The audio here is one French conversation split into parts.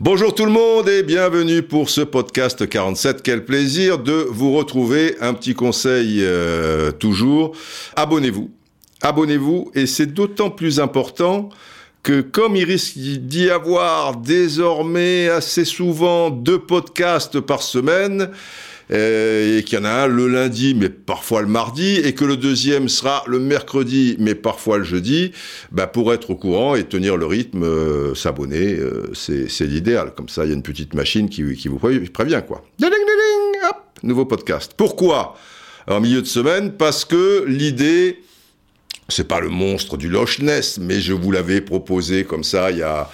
Bonjour tout le monde et bienvenue pour ce podcast 47. Quel plaisir de vous retrouver. Un petit conseil euh, toujours. Abonnez-vous. Abonnez-vous et c'est d'autant plus important que comme il risque d'y avoir désormais assez souvent deux podcasts par semaine, et qu'il y en a un le lundi, mais parfois le mardi, et que le deuxième sera le mercredi, mais parfois le jeudi, bah pour être au courant et tenir le rythme, euh, s'abonner, euh, c'est l'idéal. Comme ça, il y a une petite machine qui, qui vous prévient, quoi. Ding, ding, ding, hop, nouveau podcast. Pourquoi? En milieu de semaine, parce que l'idée c'est pas le monstre du Loch Ness, mais je vous l'avais proposé comme ça il y a,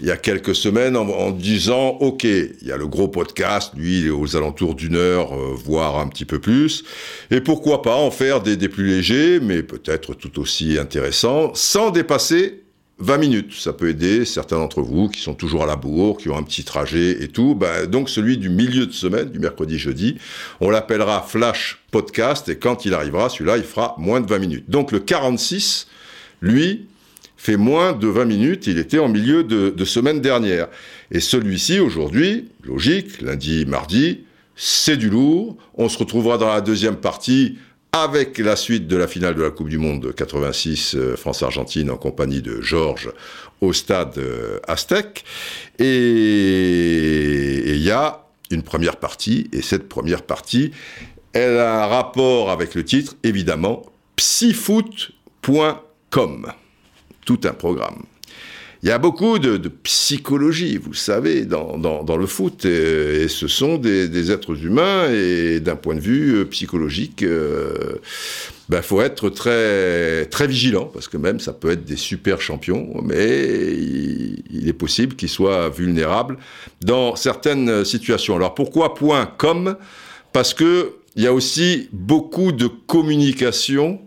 il y a quelques semaines en, disant, OK, il y a le gros podcast, lui, il est aux alentours d'une heure, euh, voire un petit peu plus, et pourquoi pas en faire des, des plus légers, mais peut-être tout aussi intéressants, sans dépasser 20 minutes, ça peut aider certains d'entre vous qui sont toujours à la bourre, qui ont un petit trajet et tout. Ben, donc celui du milieu de semaine, du mercredi-jeudi, on l'appellera Flash Podcast et quand il arrivera, celui-là, il fera moins de 20 minutes. Donc le 46, lui, fait moins de 20 minutes, il était en milieu de, semaine dernière. Et celui-ci, aujourd'hui, logique, lundi, mardi, c'est du lourd. On se retrouvera dans la deuxième partie avec la suite de la finale de la Coupe du Monde 86 euh, France-Argentine en compagnie de Georges au stade euh, Aztec. Et il y a une première partie, et cette première partie, elle a un rapport avec le titre, évidemment, psyfoot.com. Tout un programme. Il y a beaucoup de, psychologie, vous savez, dans, le foot, et, ce sont des, êtres humains, et d'un point de vue euh, psychologique, il euh, ben, faut être très, très vigilant, parce que même ça peut être des super champions, mais il, il est possible qu'ils soient vulnérables dans certaines situations. Alors pourquoi point .com? Parce que il y a aussi beaucoup de communication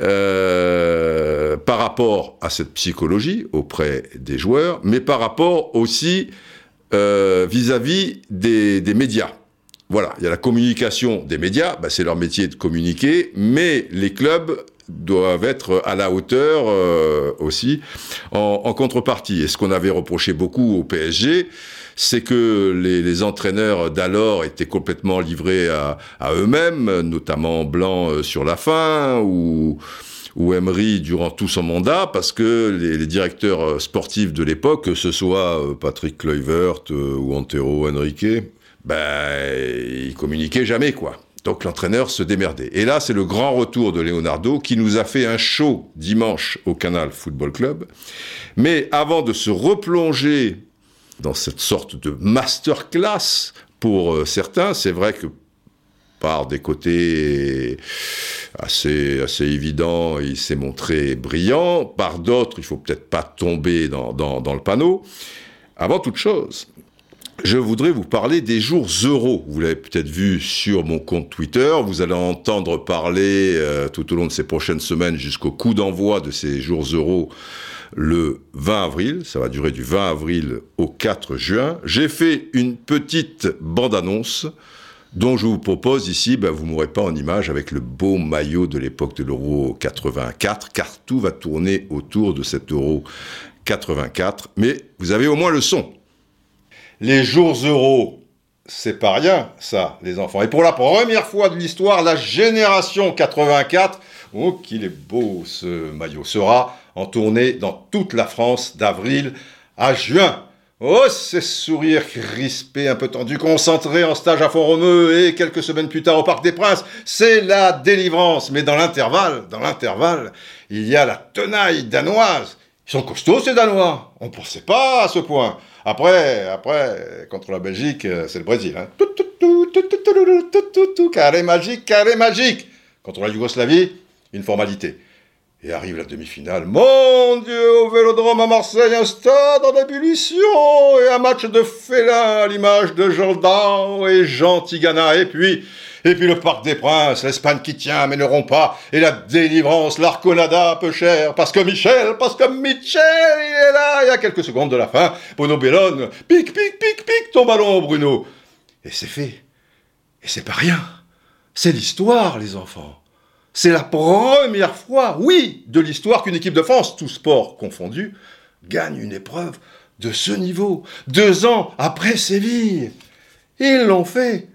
euh, par rapport à cette psychologie auprès des joueurs, mais par rapport aussi euh, vis-à-vis des, des, médias. Voilà, il y a la communication des médias, bah, c'est leur métier de communiquer, mais les clubs doivent être à la hauteur euh, aussi en, en, contrepartie. Et ce qu'on avait reproché beaucoup au PSG, c'est que les, entraîneurs d'alors étaient complètement livrés à, eux-mêmes, notamment Blanc euh, sur la fin, ou Emery durant tout son mandat, parce que les, les directeurs euh, sportifs de l'époque, que ce soit euh, Patrick Kluivert ou Antero Henrique, ben, ils communiquaient jamais, quoi. Donc l'entraîneur se démerdait. Et là, c'est le grand retour de Leonardo qui nous a fait un show dimanche au Canal Football Club. Mais avant de se replonger dans cette sorte de masterclass pour euh, certains. C'est vrai que par des côtés assez, assez évidents, il s'est montré brillant. Par d'autres, il faut peut-être pas tomber dans, dans, dans, le panneau. Avant toute chose, je voudrais vous parler des jours euros. Vous l'avez peut-être vu sur mon compte Twitter. Vous allez entendre parler euh, tout au long de ces prochaines semaines jusqu'au coup d'envoi de ces jours euros le 20 avril, ça va durer du 20 avril au 4 juin. J'ai fait une petite bande-annonce dont je vous propose ici, ben, vous m'aurez pas en image avec le beau maillot de l'époque de l'euro 84, car tout va tourner autour de cet euro 84, mais vous avez au moins le son. Les jours euros, c'est pas rien, ça, les enfants. Et pour la première fois de l'histoire, la génération 84, oh qu'il est beau ce maillot, sera en tournée dans toute la France d'avril à juin. Oh, ces sourires crispés, un peu tendus, concentrés en stage à Font-Romeu et quelques semaines plus tard au Parc des Princes, c'est la délivrance. Mais dans l'intervalle, dans l'intervalle, il y a la tenaille danoise. Ils sont costauds ces Danois. On ne pensait pas à ce point. Après, après, contre la Belgique, c'est le Brésil. Hein. Carré magique, carré magique. Contre la Yougoslavie, une formalité. Et arrive la demi-finale. Mon Dieu, au Vélodrome à Marseille, un stade en ébullition et un match de félin à l'image de Jordan et Jean Tigana. Et puis, et puis le Parc des Princes, l'Espagne qui tient mais ne rompt pas, et la délivrance, l'Arconada peu cher, parce que Michel, parce que Michel, il est là, il y a quelques secondes de la fin, Bruno Bellone, pique, pique, pique, pique ton ballon, Bruno. Et c'est fait. Et c'est pas rien. C'est l'histoire, les enfants. C'est la première fois, oui, de l'histoire qu'une équipe de France, tout sport confondu, gagne une épreuve de ce niveau, deux ans après Séville. Ils l'ont fait.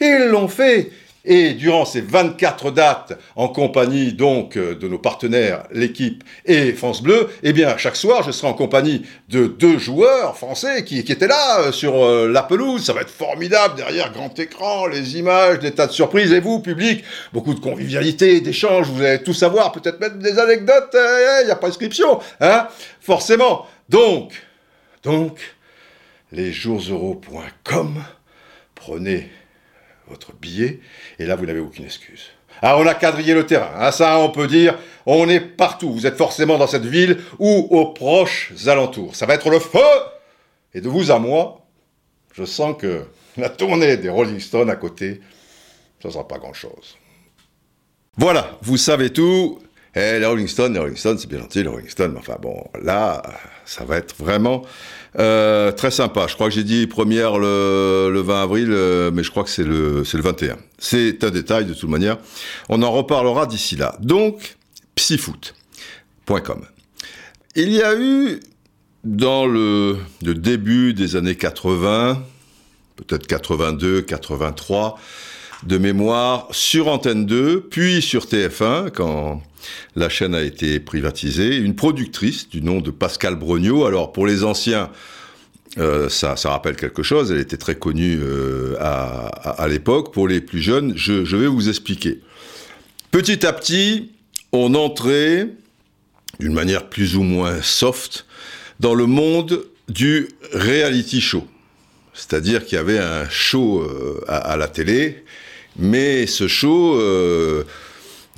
Ils l'ont fait. Et durant ces 24 dates, en compagnie donc euh, de nos partenaires, l'équipe et France Bleu, eh bien, chaque soir, je serai en compagnie de deux joueurs français qui, étaient là euh, sur euh, la pelouse. Ça va être formidable derrière grand écran, les images, des tas de surprises. Et vous, public, beaucoup de convivialité, d'échanges. Vous allez tout savoir, peut-être mettre des anecdotes. Il n'y a pas d'inscription, hein Forcément. Donc, donc, lesjourseuros.com, prenez votre billet, et là, vous n'avez aucune excuse. Ah, on a quadrillé le terrain, ah, ça, on peut dire, on est partout. Vous êtes forcément dans cette ville ou aux proches alentours. Ça va être le feu Et de vous à moi, je sens que la tournée des Rolling Stones à côté, ça ne sera pas grand-chose. Voilà, vous savez tout. Eh, les Rolling Stones, les Rolling Stones, c'est bien gentil, les Rolling Stones, mais enfin bon, là, ça va être vraiment euh, très sympa. Je crois que j'ai dit première le, le 20 avril, euh, mais je crois que c'est le, c'est le 21. C'est un détail de toute manière. On en reparlera d'ici là. Donc, psyfoot.com. Il y a eu, dans le début des années 80, peut-être 82, 83, de mémoire sur Antenne 2, puis sur TF1, quand la chaîne a été privatisée. Une productrice du nom de Pascal Brognaud. Alors pour les anciens, euh, ça, rappelle quelque chose. Elle était très connue euh, à, l'époque. Pour les plus jeunes, je, vais vous expliquer. Petit à petit, on entrait d'une manière plus ou moins soft dans le monde du reality show. C'est-à-dire qu'il y avait un show euh, à, la télé, mais ce show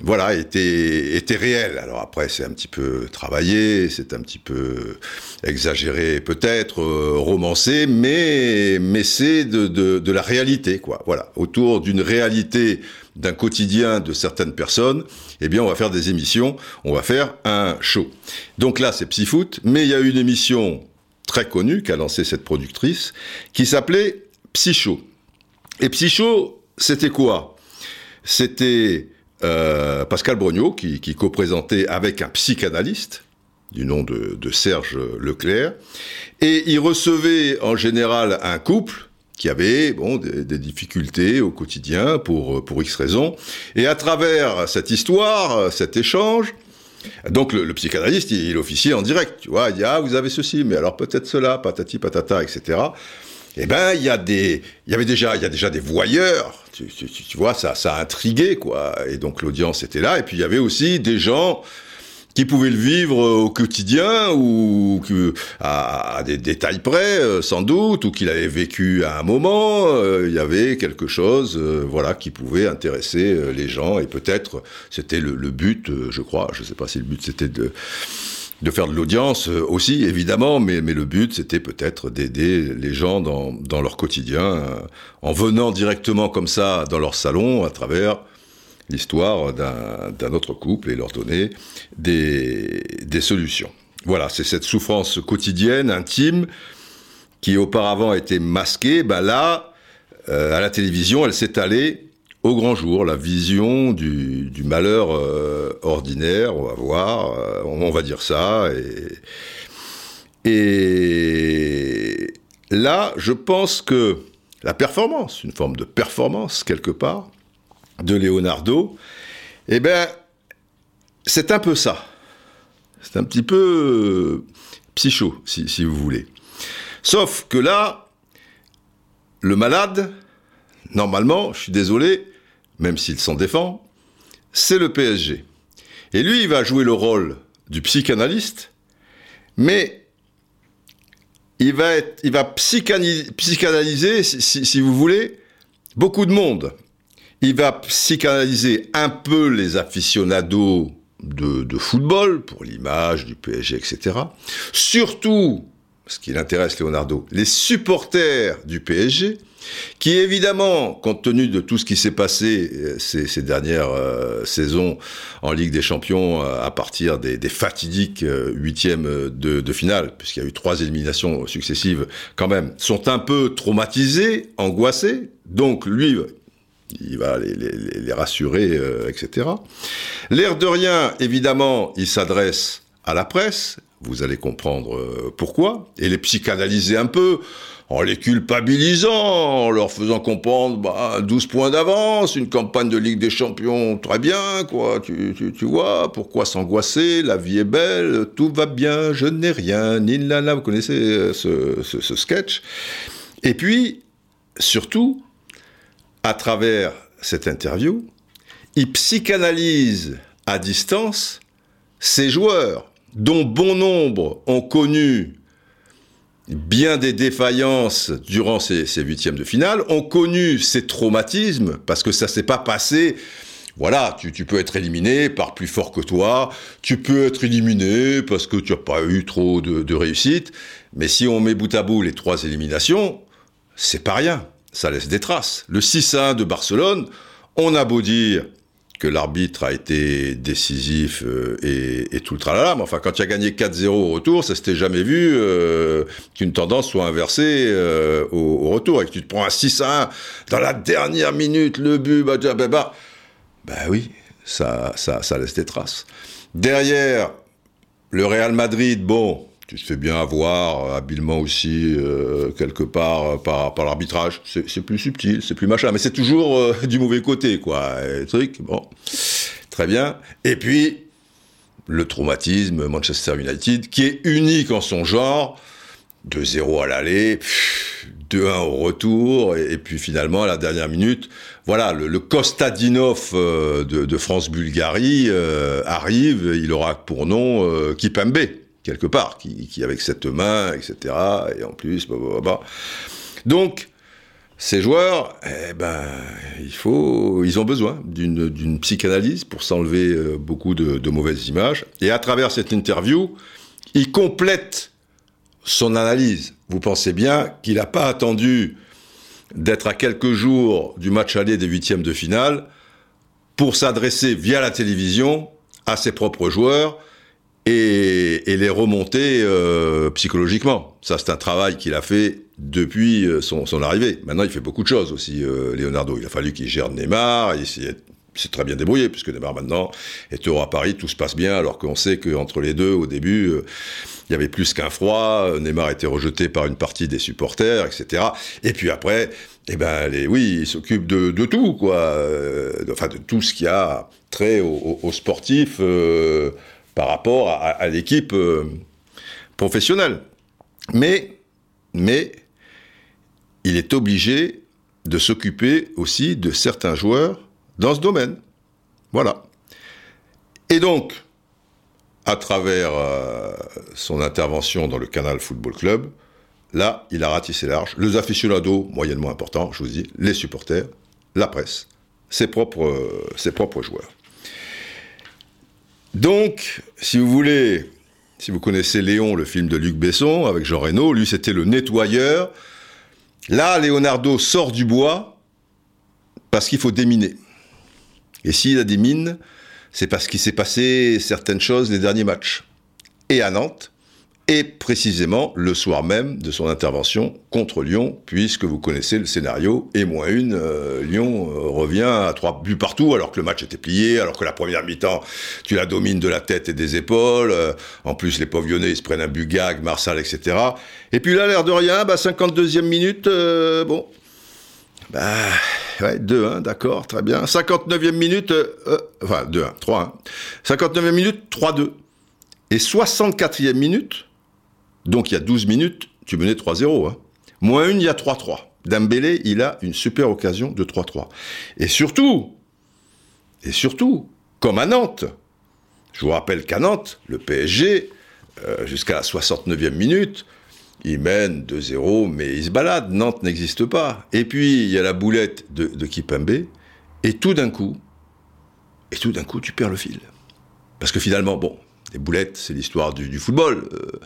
voilà, était, était réel. Alors après, c'est un petit peu travaillé, c'est un petit peu exagéré peut-être, euh, romancé, mais, mais c'est de, de, de, la réalité, quoi. Voilà, autour d'une réalité d'un quotidien de certaines personnes, eh bien, on va faire des émissions, on va faire un show. Donc là, c'est Psyfoot, mais il y a une émission très connue qu'a lancée cette productrice, qui s'appelait Psycho. Et Psycho, c'était quoi? C'était euh, Pascal Brognaud, qui, co-présentait avec un psychanalyste du nom de, Serge Leclerc, et il recevait en général un couple qui avait des, difficultés au quotidien pour, X raisons, et à travers cette histoire, cet échange, donc le, psychanalyste, il, il, officiait en direct, tu vois, il dit ah vous avez ceci, mais alors peut-être cela, patati patata, etc. Eh ben il y a des, il y avait déjà, il y a déjà des voyeurs tu, vois, ça, ça a intrigué, quoi. Et donc l'audience était là. Et puis il y avait aussi des gens qui pouvaient le vivre au quotidien ou à, des détails près, euh, sans doute, ou qu'il avait vécu à un moment. Euh, il y avait quelque chose, euh, voilà, qui pouvait intéresser les gens. Et peut-être, c'était le, le, but, je crois. Je sais pas si le but c'était de de faire de l'audience euh, aussi, évidemment, mais, mais le but, c'était peut-être d'aider les gens dans, dans leur quotidien, euh, en venant directement comme ça dans leur salon, à travers l'histoire d'un autre couple, et leur donner des, des solutions. Voilà, c'est cette souffrance quotidienne, intime, qui auparavant était masquée, ben là, euh, à la télévision, elle s'est allée au grand jour, la vision du, malheur euh, ordinaire, on va voir, euh, on, va dire ça. Et, là, je pense que la performance, une forme de performance quelque part, de Leonardo, eh bien, c'est un peu ça. C'est un petit peu psycho, si, si vous voulez. Sauf que là, le malade, normalement, je suis désolé, même s'il s'en défend, c'est le PSG. Et lui, il va jouer le rôle du psychanalyste, mais il va, être, psychanalyser, si, vous voulez, beaucoup de monde. Il va psychanalyser un peu les aficionados de, de football, pour l'image du PSG, etc. Surtout, ce qui l'intéresse Leonardo, les supporters du PSG, qui évidemment, compte tenu de tout ce qui s'est passé euh, ces, dernières euh, saisons en Ligue des Champions euh, à partir des, fatidiques huitièmes de, finale, puisqu'il y a eu trois éliminations successives quand même, sont un peu traumatisés, angoissés. Donc lui, il va les, rassurer, etc. L'air de rien, évidemment, il s'adresse à la presse, vous allez comprendre pourquoi, et les psychanalyser un peu en les culpabilisant, en leur faisant comprendre bah, 12 points d'avance, une campagne de Ligue des Champions, très bien, quoi, tu, tu, vois, pourquoi s'angoisser, la vie est belle, tout va bien, je n'ai rien, ni vous connaissez euh, ce, ce sketch. Et puis, surtout, à travers cette interview, il psychanalyse à distance ces joueurs dont bon nombre ont connu bien des défaillances durant ces, huitièmes de finale, ont connu ces traumatismes, parce que ça s'est pas passé. Voilà, tu, peux être éliminé par plus fort que toi, tu peux être éliminé parce que tu n'as pas eu trop de, de, réussite, mais si on met bout à bout les trois éliminations, c'est pas rien, ça laisse des traces. Le 6 1 de Barcelone, on a beau dire que l'arbitre a été décisif euh, et, tout le tralala. Mais enfin, quand tu as gagné 4-0 au retour, ça s'était jamais vu euh, qu'une tendance soit inversée euh, au, retour et que tu te prends un 6-1 dans la dernière minute, le but, bah, bah, bah, bah, bah oui, ça, ça laisse des traces. Derrière, le Real Madrid, bon, tu te fais bien avoir euh, habilement aussi euh, quelque part euh, par, par l'arbitrage. C'est plus subtil, c'est plus machin, mais c'est toujours du mauvais côté, quoi. truc, bon, très bien. Et puis le traumatisme Manchester United, qui est unique en son genre, 2-0 à l'aller, 2-1 au retour, et, puis finalement à la dernière minute, voilà, le, Kostadinov de, de France-Bulgarie arrive, il aura pour nom Kipembe quelque part, qui, avec cette main, etc. Et en plus, bah, bah, bah, Donc, ces joueurs, eh ben, il faut, ils ont besoin d'une psychanalyse pour s'enlever euh, beaucoup de, mauvaises images. Et à travers cette interview, il complète son analyse. Vous pensez bien qu'il n'a pas attendu d'être à quelques jours du match aller des huitièmes de finale pour s'adresser via la télévision à ses propres joueurs et, les remonter euh, psychologiquement. Ça, c'est un travail qu'il a fait depuis euh, son, arrivée. Maintenant, il fait beaucoup de choses aussi, euh, Leonardo. Il a fallu qu'il gère Neymar, il s'est très bien débrouillé, puisque Neymar maintenant est heureux à Paris, tout se passe bien, alors qu'on sait qu'entre les deux, au début, il y avait plus qu'un froid, Neymar était rejeté par une partie des supporters, etc. Et puis après, eh ben, les, oui, il s'occupe de, tout, quoi, enfin de tout ce qui a trait aux sportifs par rapport à, l'équipe euh, professionnelle. Mais, mais, il est obligé de s'occuper aussi de certains joueurs dans ce domaine. Voilà. Et donc, à travers euh, son intervention dans le Canal Football Club, là, il a ratissé large. Les aficionados, moyennement importants, je vous dis, les supporters, la presse, ses propres, euh, ses propres joueurs. Donc, si vous voulez, si vous connaissez Léon, le film de Luc Besson avec Jean Reno, lui c'était le nettoyeur. Là, Leonardo sort du bois parce qu'il faut déminer. Et s'il a des mines, c'est parce qu'il s'est passé certaines choses les derniers matchs. Et à Nantes, et précisément le soir même de son intervention contre Lyon, puisque vous connaissez le scénario, et moins une, euh, Lyon euh, revient à trois buts partout, alors que le match était plié, alors que la première mi-temps, tu la domines de la tête et des épaules, euh, en plus les pauvres Lyonnais, ils se prennent un but gag, Marsal, etc. Et puis là, l'air de rien, bah, 52e minute, bon, bah, ouais, 2-1, d'accord, très bien. 59e minute, enfin, 2-1, 3-1. 59e minute, 3-2. Et 64e minute, donc il y a 12 minutes, tu menais 3-0. Hein. Moins une, il y a 3-3. Dembélé, il a une super occasion de 3-3. Et surtout, et surtout, comme à Nantes, je vous rappelle qu'à Nantes, le PSG, euh, jusqu'à la 69e minute, il mène 2-0, mais il se balade. Nantes n'existe pas. Et puis, il y a la boulette de, de Kipembe, et tout d'un coup, et tout d'un coup, tu perds le fil. Parce que finalement, bon, les boulettes, c'est l'histoire du, football. Euh,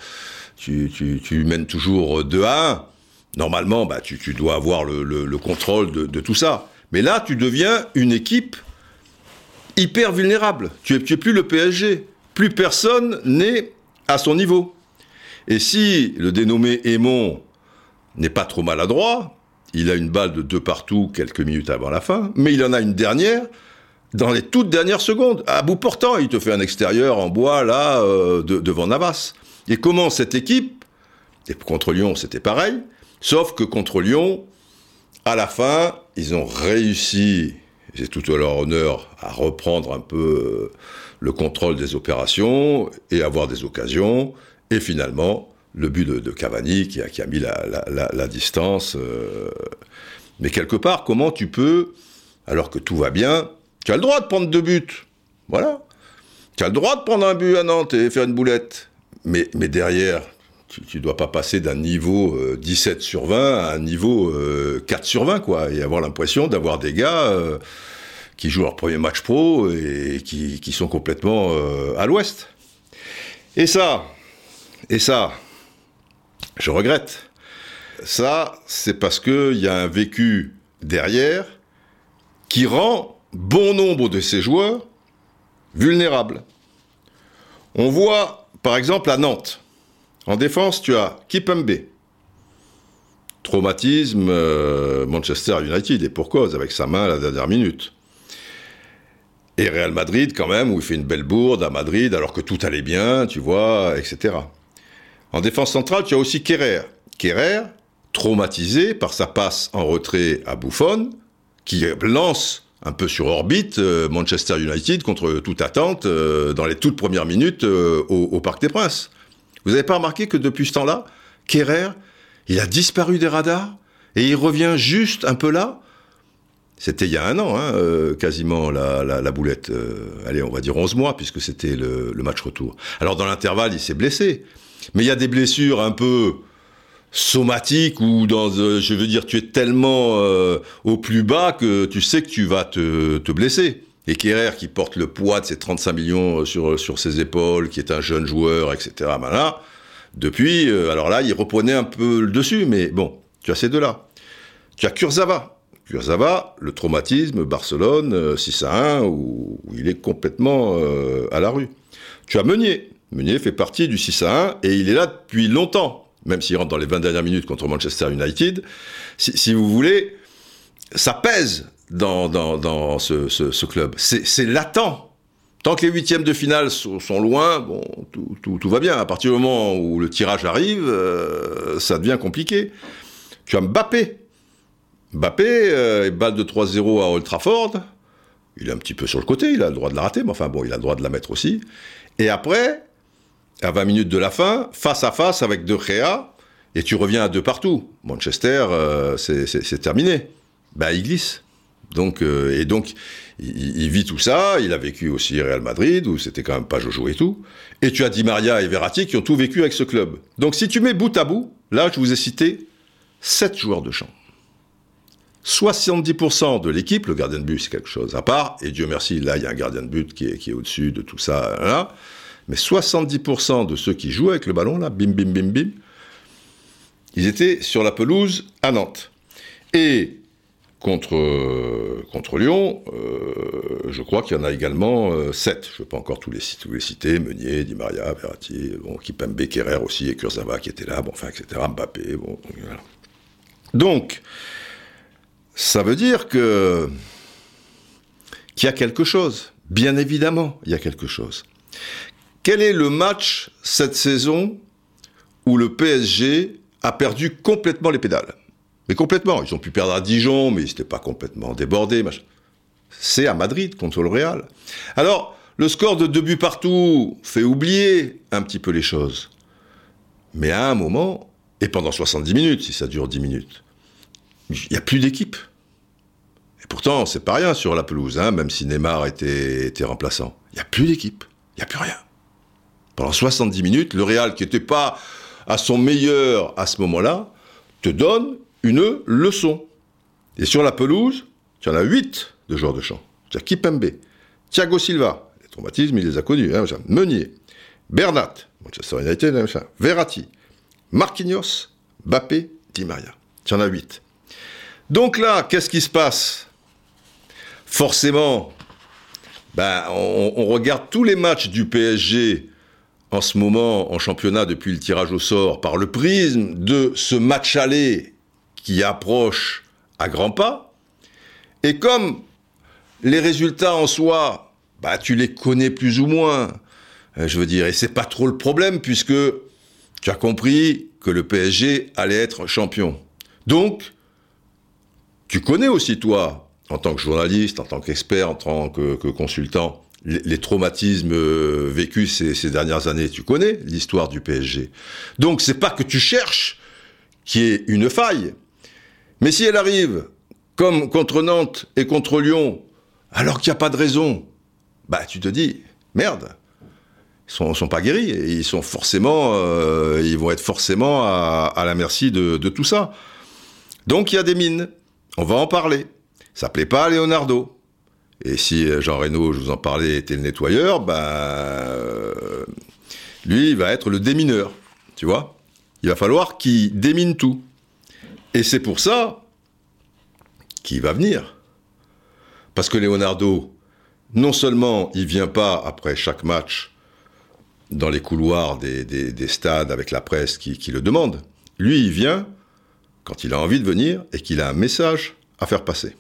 tu, mènes toujours 2 à 1. Normalement, bah, tu, dois avoir le, contrôle de, tout ça. Mais là, tu deviens une équipe hyper vulnérable. Tu es, plus le PSG. Plus personne n'est à son niveau. Et si le dénommé Aimon n'est pas trop maladroit, il a une balle de deux partout quelques minutes avant la fin, mais il en a une dernière dans les toutes dernières secondes, à bout portant. Il te fait un extérieur en bois, là, euh, devant Navas. Et comment cette équipe, et contre Lyon c'était pareil, sauf que contre Lyon, à la fin, ils ont réussi, c'est tout à leur honneur, à reprendre un peu euh, le contrôle des opérations et avoir des occasions. Et finalement, le but de, Cavani qui a, mis la, distance. Euh, mais quelque part, comment tu peux, alors que tout va bien, tu as le droit de prendre deux buts. Voilà. Tu as le droit de prendre un but à Nantes et faire une boulette. Mais, mais derrière, tu ne dois pas passer d'un niveau 17 euh, sur 20 à un niveau 4 euh, sur 20, quoi. Et avoir l'impression d'avoir des gars qui jouent leur premier match pro et qui, qui sont complètement à l'ouest. Et ça, et ça, je regrette. Ça, c'est parce qu'il y a un vécu derrière qui rend bon nombre de ces joueurs vulnérables. On voit, par exemple, à Nantes. En défense, tu as Kipembe. Traumatisme euh, Manchester United, et pour cause, avec sa main à la dernière minute. Et Real Madrid, quand même, où il fait une belle bourde à Madrid, alors que tout allait bien, tu vois, etc. En défense centrale, tu as aussi Kerrer. Kerrer, traumatisé par sa passe en retrait à Buffon, qui lance un peu sur orbite euh, Manchester United contre toute attente euh, dans les toutes premières minutes euh, au, Parc des Princes. Vous n'avez pas remarqué que depuis ce temps-là, Kerrer, il a disparu des radars et il revient juste un peu là? C'était il y a un an, hein, quasiment, la, boulette. allez, on va dire 11 mois, puisque c'était le, le, match retour. Alors, dans l'intervalle, il s'est blessé. Mais il y a des blessures un peu somatiques ou dans, euh, je veux dire, tu es tellement euh, au plus bas que tu sais que tu vas te, te blesser. Et Kerrer qui porte le poids de ses 35 millions euh, sur, sur ses épaules, qui est un jeune joueur, etc. Depuis, alors là, il reprenait un peu le dessus, mais bon, tu as ces deux-là. Tu as Kurzawa. Kurzawa, le traumatisme, Barcelone, 6 à 1, où, il est complètement à la rue. Tu as Meunier. Meunier fait partie du 6 à 1 et il est là depuis longtemps, même s'il rentre dans les 20 dernières minutes contre Manchester United. Si, vous voulez, ça pèse dans, dans, ce, club. C'est latent. Tant que les huitièmes de finale sont, loin, bon, tout, va bien. À partir du moment où le tirage arrive, euh, ça devient compliqué. Tu as Mbappé. Mbappé, euh, balle de 3-0 à Old Trafford. Il est un petit peu sur le côté, il a le droit de la rater, mais enfin bon, il a le droit de la mettre aussi. Et après, à 20 minutes de la fin, face à face avec De Gea, et tu reviens à deux partout. Manchester, euh, c'est terminé. Ben, il glisse. Donc, euh, et donc, il, vit tout ça. Il a vécu aussi Real Madrid, où c'était quand même pas Jojo et tout. Et tu as Di Maria et Verratti qui ont tout vécu avec ce club. Donc, si tu mets bout à bout, là, je vous ai cité 7 joueurs de champ. 70% de l'équipe, le gardien de but, c'est quelque chose à part. Et Dieu merci, là, il y a un gardien de but qui est, au-dessus de tout ça. Là mais 70% de ceux qui jouaient avec le ballon, là, bim, bim, bim, bim, ils étaient sur la pelouse à Nantes. Et contre, euh, Lyon, euh, je crois qu'il y en a également 7. Euh, je ne vais pas encore tous les, tous les citer, Meunier, Di Maria, Verratti, bon, Kipembe, Kerrer aussi, et Kurzawa qui était là, bon, enfin, etc., Mbappé, bon. Donc, ça veut dire que qu'il y a quelque chose. Bien évidemment, il y a quelque chose. Quel est le match cette saison où le PSG a perdu complètement les pédales? Mais complètement. Ils ont pu perdre à Dijon, mais ils n'étaient pas complètement débordés. C'est à Madrid contre le Real. Alors, le score de deux buts partout fait oublier un petit peu les choses. Mais à un moment, et pendant 70 minutes, si ça dure 10 minutes, il n'y a plus d'équipe. Et pourtant, c'est pas rien sur la pelouse, hein, même si Neymar était, était remplaçant. Il n'y a plus d'équipe. Il n'y a plus rien pendant 70 minutes, le Real, qui n'était pas à son meilleur à ce moment-là, te donne une leçon. Et sur la pelouse, tu en as 8 de joueurs de champ. Tu as Kipembe, Thiago Silva, les traumatismes, il les a connus, hein, Meunier, Bernat, Manchester United, Verratti, Marquinhos, Bappé, Di Maria. Tu en as 8. Donc là, qu'est-ce qui se passe? Forcément, ben, on, regarde tous les matchs du PSG en ce moment en championnat depuis le tirage au sort par le prisme de ce match aller qui approche à grands pas. Et comme les résultats en soi, bah, tu les connais plus ou moins, euh, je veux dire, et c'est pas trop le problème puisque tu as compris que le PSG allait être champion. Donc, tu connais aussi, toi, en tant que journaliste, en tant qu'expert, en tant que, consultant, les, traumatismes euh, vécus ces, dernières années. Tu connais l'histoire du PSG. Donc, c'est pas que tu cherches qu'il y ait une faille. Mais si elle arrive, comme contre Nantes et contre Lyon, alors qu'il n'y a pas de raison, bah, tu te dis, merde, ils sont, sont pas guéris, et ils sont forcément, euh, ils vont être forcément à, la merci de, tout ça. Donc il y a des mines, on va en parler. Ça plaît pas à Leonardo. Et si euh, Jean Reno, je vous en parlais, était le nettoyeur, ben lui, il va être le démineur, tu vois. Il va falloir qu'il démine tout. Et c'est pour ça qu'il va venir. Parce que Leonardo, non seulement il vient pas après chaque match dans les couloirs des, stades avec la presse qui, le demande. Lui, il vient quand il a envie de venir et qu'il a un message à faire passer.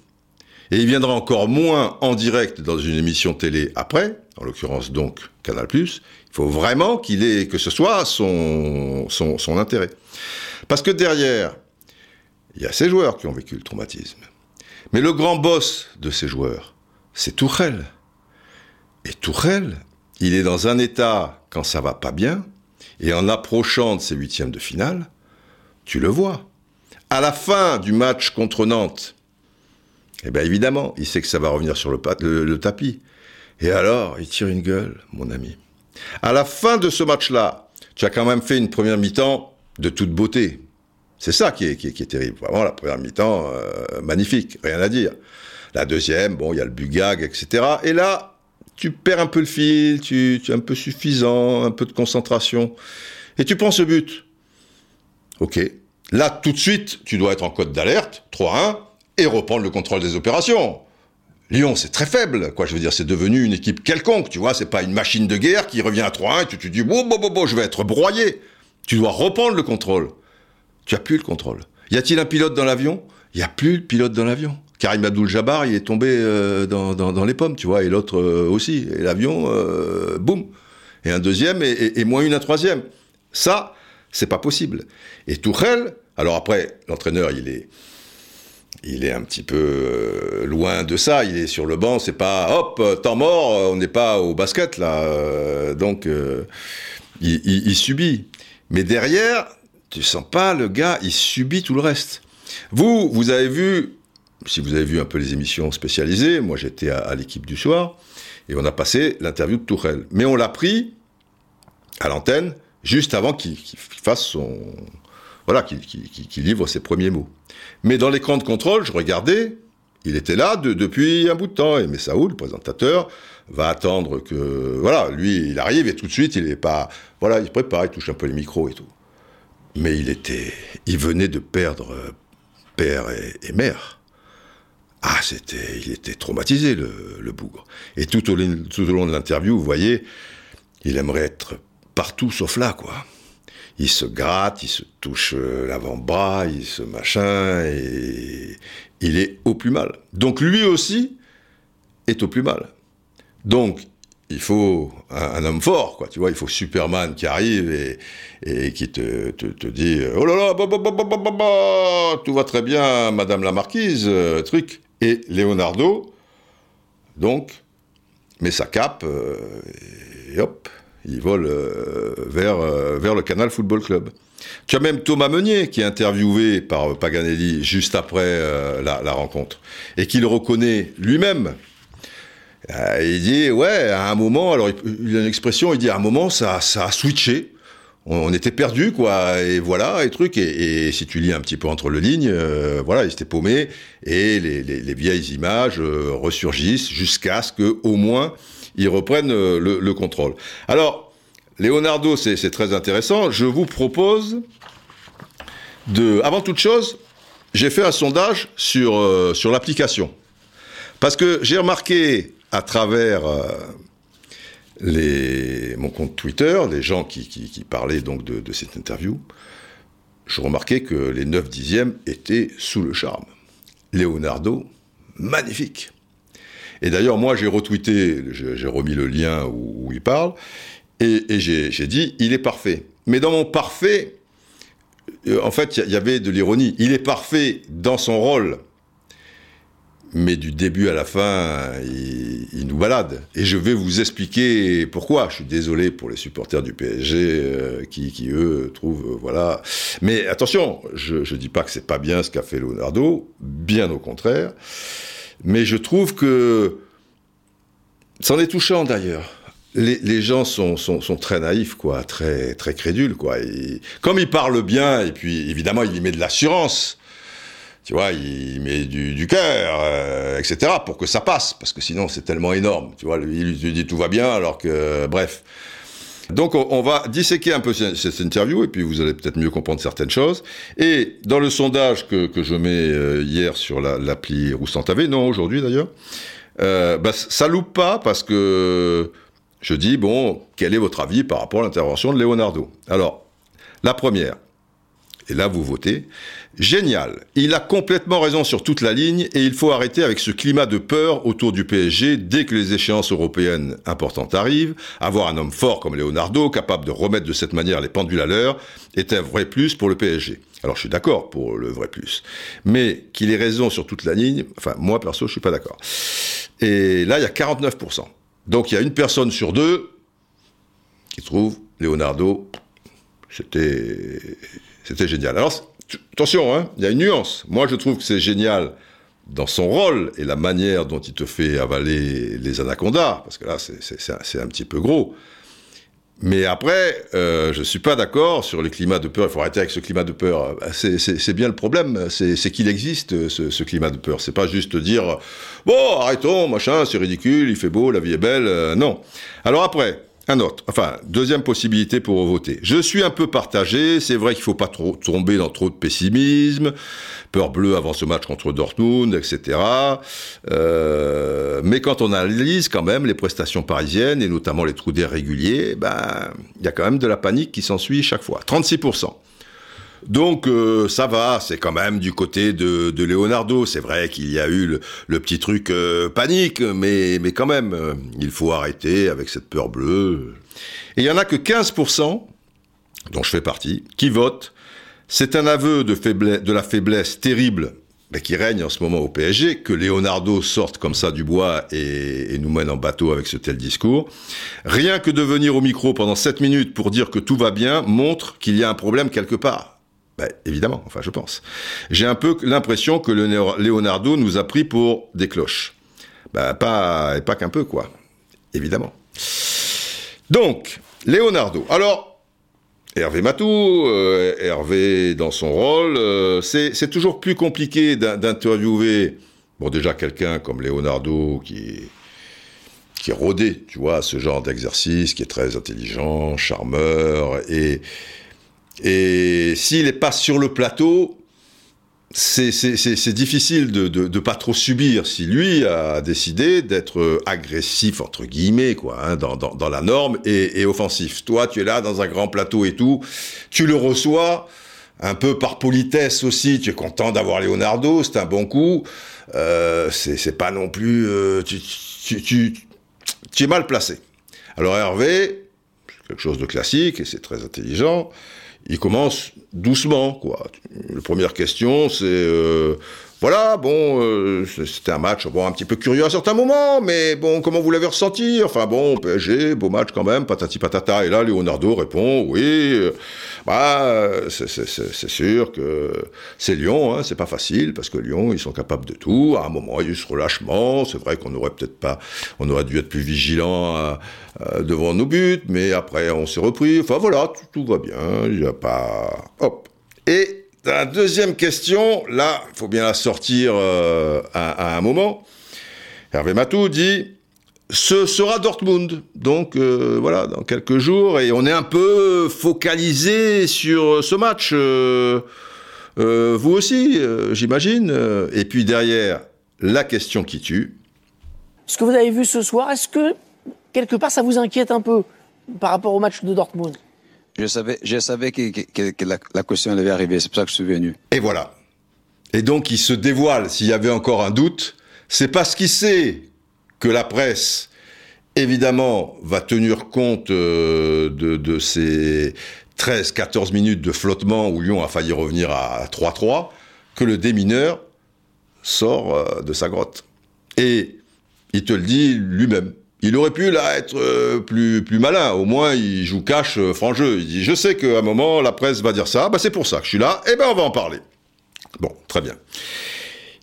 Et il viendra encore moins en direct dans une émission télé après, en l'occurrence donc Canal+. Il faut vraiment qu'il ait, que ce soit son, intérêt. Parce que derrière, il y a ces joueurs qui ont vécu le traumatisme. Mais le grand boss de ces joueurs, c'est Tourelle. Et Tourelle, il est dans un état quand ça va pas bien, et en approchant de ses huitièmes de finale, tu le vois. À la fin du match contre Nantes, eh bien évidemment, il sait que ça va revenir sur le, tapis. Et alors, il tire une gueule, mon ami. À la fin de ce match-là, tu as quand même fait une première mi-temps de toute beauté. C'est ça qui est, qui, est, terrible. Vraiment, la première mi-temps, euh, magnifique, rien à dire. La deuxième, bon, il y a le bugag, etc. Et là, tu perds un peu le fil, tu, es un peu suffisant, un peu de concentration, et tu prends ce but. Ok. Là, tout de suite, tu dois être en code d'alerte, 3-1, et reprendre le contrôle des opérations. Lyon, c'est très faible, quoi. Je veux dire, c'est devenu une équipe quelconque, tu vois. C'est pas une machine de guerre qui revient à 3-1 et tu te dis, bon, bon, bon, bon, je vais être broyé. Tu dois reprendre le contrôle. Tu as plus le contrôle. Y a-t-il un pilote dans l'avion? Il y a plus de pilote dans l'avion. Karim Abdul-Jabbar, il est tombé euh, dans, les pommes, tu vois, et l'autre euh, aussi. Et l'avion, euh, boum. Et un deuxième, et, moins une, un troisième. Ça, c'est pas possible. Et Tourelle, alors après, l'entraîneur, il est, il est un petit peu loin de ça. Il est sur le banc, c'est pas, hop, temps mort, on n'est pas au basket, là. donc, il, il subit. Mais derrière, tu sens pas le gars, il subit tout le reste. Vous, vous avez vu si vous avez vu un peu les émissions spécialisées, moi j'étais à, l'équipe du soir, et on a passé l'interview de Tourelle. Mais on l'a pris à l'antenne juste avant qu'il fasse son... Voilà, qu'il livre ses premiers mots. Mais dans l'écran de contrôle, je regardais, il était là depuis un bout de temps, et Messaoud, le présentateur, va attendre que... Voilà, lui, il arrive, et tout de suite, il n'est pas... Voilà, il prépare, il touche un peu les micros et tout. Mais il était... Il venait de perdre père et mère. Ah, c'était, il était traumatisé, le, le bougre. Et tout au, tout au long de l'interview, vous voyez, il aimerait être partout sauf là, quoi. Il se gratte, il se touche euh, l'avant-bras, il se machin, et il est au plus mal. Donc lui aussi est au plus mal. Donc, il faut un, homme fort, quoi. Tu vois, il faut Superman qui arrive et, qui te, dit Oh là là, bah, bah, bah, tout va très bien, Madame la Marquise, euh, truc. Et Leonardo, donc, met sa cape euh, et hop, il vole euh, vers, euh, vers le Canal Football Club. Tu as même Thomas Meunier qui est interviewé par Paganelli juste après la, rencontre et qui le reconnaît lui-même. il dit ouais à un moment alors il, a une expression il dit à un moment ça ça a switché on, était perdu quoi et voilà et truc et, si tu lis un petit peu entre les lignes euh, voilà il s'était paumé et les, vieilles images euh, ressurgissent jusqu'à ce que au moins ils reprennent euh, le, contrôle alors Leonardo c'est très intéressant je vous propose de avant toute chose j'ai fait un sondage sur sur l'application parce que j'ai remarqué à travers les, mon compte Twitter, les gens qui, parlaient donc de, cette interview, je remarquais que les 9 dixièmes étaient sous le charme. Leonardo, magnifique. Et d'ailleurs, moi, j'ai retweeté, j'ai remis le lien où, il parle, et, j'ai dit, il est parfait. Mais dans mon parfait, euh, en fait, il y, avait de l'ironie. Il est parfait dans son rôle mais du début à la fin, il, nous balade. Et je vais vous expliquer pourquoi. Je suis désolé pour les supporters du PSG euh, qui, eux, trouvent, euh, voilà. Mais attention, je ne dis pas que c'est pas bien ce qu'a fait Leonardo, bien au contraire. Mais je trouve que c'en est touchant d'ailleurs. Les, gens sont, très naïfs, quoi, très, très crédules, quoi. comme il parle bien, et puis évidemment, il y met de l'assurance tu vois, il met du, cœur, euh, etc., pour que ça passe, parce que sinon c'est tellement énorme, tu vois, il lui dit tout va bien, alors que, bref. Donc on, va disséquer un peu cette interview, et puis vous allez peut-être mieux comprendre certaines choses. Et dans le sondage que, je mets euh, hier sur l'appli la, TV, non, aujourd'hui d'ailleurs, euh, bah, ça loupe pas, parce que je dis, bon, quel est votre avis par rapport à l'intervention de Leonardo? Alors, la première, et là vous votez, Génial. Il a complètement raison sur toute la ligne et il faut arrêter avec ce climat de peur autour du PSG dès que les échéances européennes importantes arrivent. Avoir un homme fort comme Leonardo, capable de remettre de cette manière les pendules à l'heure, est un vrai plus pour le PSG. Alors je suis d'accord pour le vrai plus. Mais qu'il ait raison sur toute la ligne, enfin moi perso je suis pas d'accord. Et là il y a 49%. Donc il y a une personne sur deux qui trouve Leonardo, c'était, c'était génial. Alors attention, hein, il y a une nuance. Moi, je trouve que c'est génial dans son rôle et la manière dont il te fait avaler les anacondas, parce que là, c'est un petit peu gros. Mais après, euh, je ne suis pas d'accord sur les climats de peur. Il faut arrêter avec ce climat de peur. Bah, c'est bien le problème, c'est qu'il existe ce, climat de peur. C'est pas juste dire bon, arrêtons, machin, c'est ridicule, il fait beau, la vie est belle. Euh, non. Alors après, un autre. Enfin, deuxième possibilité pour voter. Je suis un peu partagé. C'est vrai qu'il faut pas trop tomber dans trop de pessimisme. Peur bleue avant ce match contre Dortmund, etc. Euh, mais quand on analyse quand même les prestations parisiennes et notamment les trous d'air réguliers, ben, il y a quand même de la panique qui s'ensuit chaque fois. 36%. Donc euh, ça va, c'est quand même du côté de, Leonardo. C'est vrai qu'il y a eu le, petit truc euh, panique, mais, mais quand même, euh, il faut arrêter avec cette peur bleue. Et il y en a que 15%, dont je fais partie, qui votent. C'est un aveu de, de la faiblesse terrible qui règne en ce moment au PSG, que Leonardo sorte comme ça du bois et, et, nous mène en bateau avec ce tel discours. Rien que de venir au micro pendant 7 minutes pour dire que tout va bien montre qu'il y a un problème quelque part. Ben, évidemment, enfin je pense. J'ai un peu l'impression que le Leonardo nous a pris pour des cloches. Ben, pas, pas qu'un peu, quoi. Évidemment. Donc, Leonardo. Alors, Hervé Matou, euh, Hervé dans son rôle, euh, c'est toujours plus compliqué d'interviewer, bon déjà quelqu'un comme Leonardo qui qui est rodé, tu vois, ce genre d'exercice, qui est très intelligent, charmeur, et, et s'il n'est pas sur le plateau, c'est difficile de, de, pas trop subir si lui a décidé d'être agressif entre guillemets quoi hein, dans, la norme et, offensif. Toi, tu es là dans un grand plateau et tout, tu le reçois un peu par politesse aussi. Tu es content d'avoir Leonardo, c'est un bon coup. Euh, c'est pas non plus euh, tu, tu es mal placé. Alors Hervé, quelque chose de classique et c'est très intelligent il commence doucement, quoi. La première question, c'est euh, voilà, bon, euh, c'était un match bon, un petit peu curieux à certains moments, mais bon, comment vous l'avez ressenti? Enfin bon, PSG, beau match quand même, patati patata. Et là, Leonardo répond, oui, euh, c'est sûr que c'est Lyon, hein, c'est pas facile, parce que Lyon, ils sont capables de tout. À un moment, il y a eu ce relâchement, c'est vrai qu'on aurait peut-être pas, on aurait dû être plus vigilant devant nos buts, mais après, on s'est repris. Enfin voilà, tout, va bien, il n'y a pas... Hop. Et la deuxième question, là, il faut bien la sortir euh, à, un moment. Hervé Matou dit ce sera Dortmund. Donc euh, voilà, dans quelques jours, et on est un peu focalisé sur ce match. Euh, vous aussi, j'imagine. Et puis derrière, la question qui tue. Ce que vous avez vu ce soir, est-ce que quelque part ça vous inquiète un peu par rapport au match de Dortmund? Je savais, je savais que, que, la, la, question allait arriver. C'est pour ça que je suis venu. Et voilà. Et donc, il se dévoile. S'il y avait encore un doute, c'est parce qu'il sait que la presse, évidemment, va tenir compte euh, de, ces 13-14 minutes de flottement où Lyon a failli revenir à 3-3, que le démineur sort euh, de sa grotte. Et il te le dit lui-même. Il aurait pu là être euh, plus plus malin. Au moins, il joue cash euh, franc jeu. Il dit je sais qu'à un moment la presse va dire ça. Bah c'est pour ça que je suis là. Eh ben on va en parler. Bon, très bien.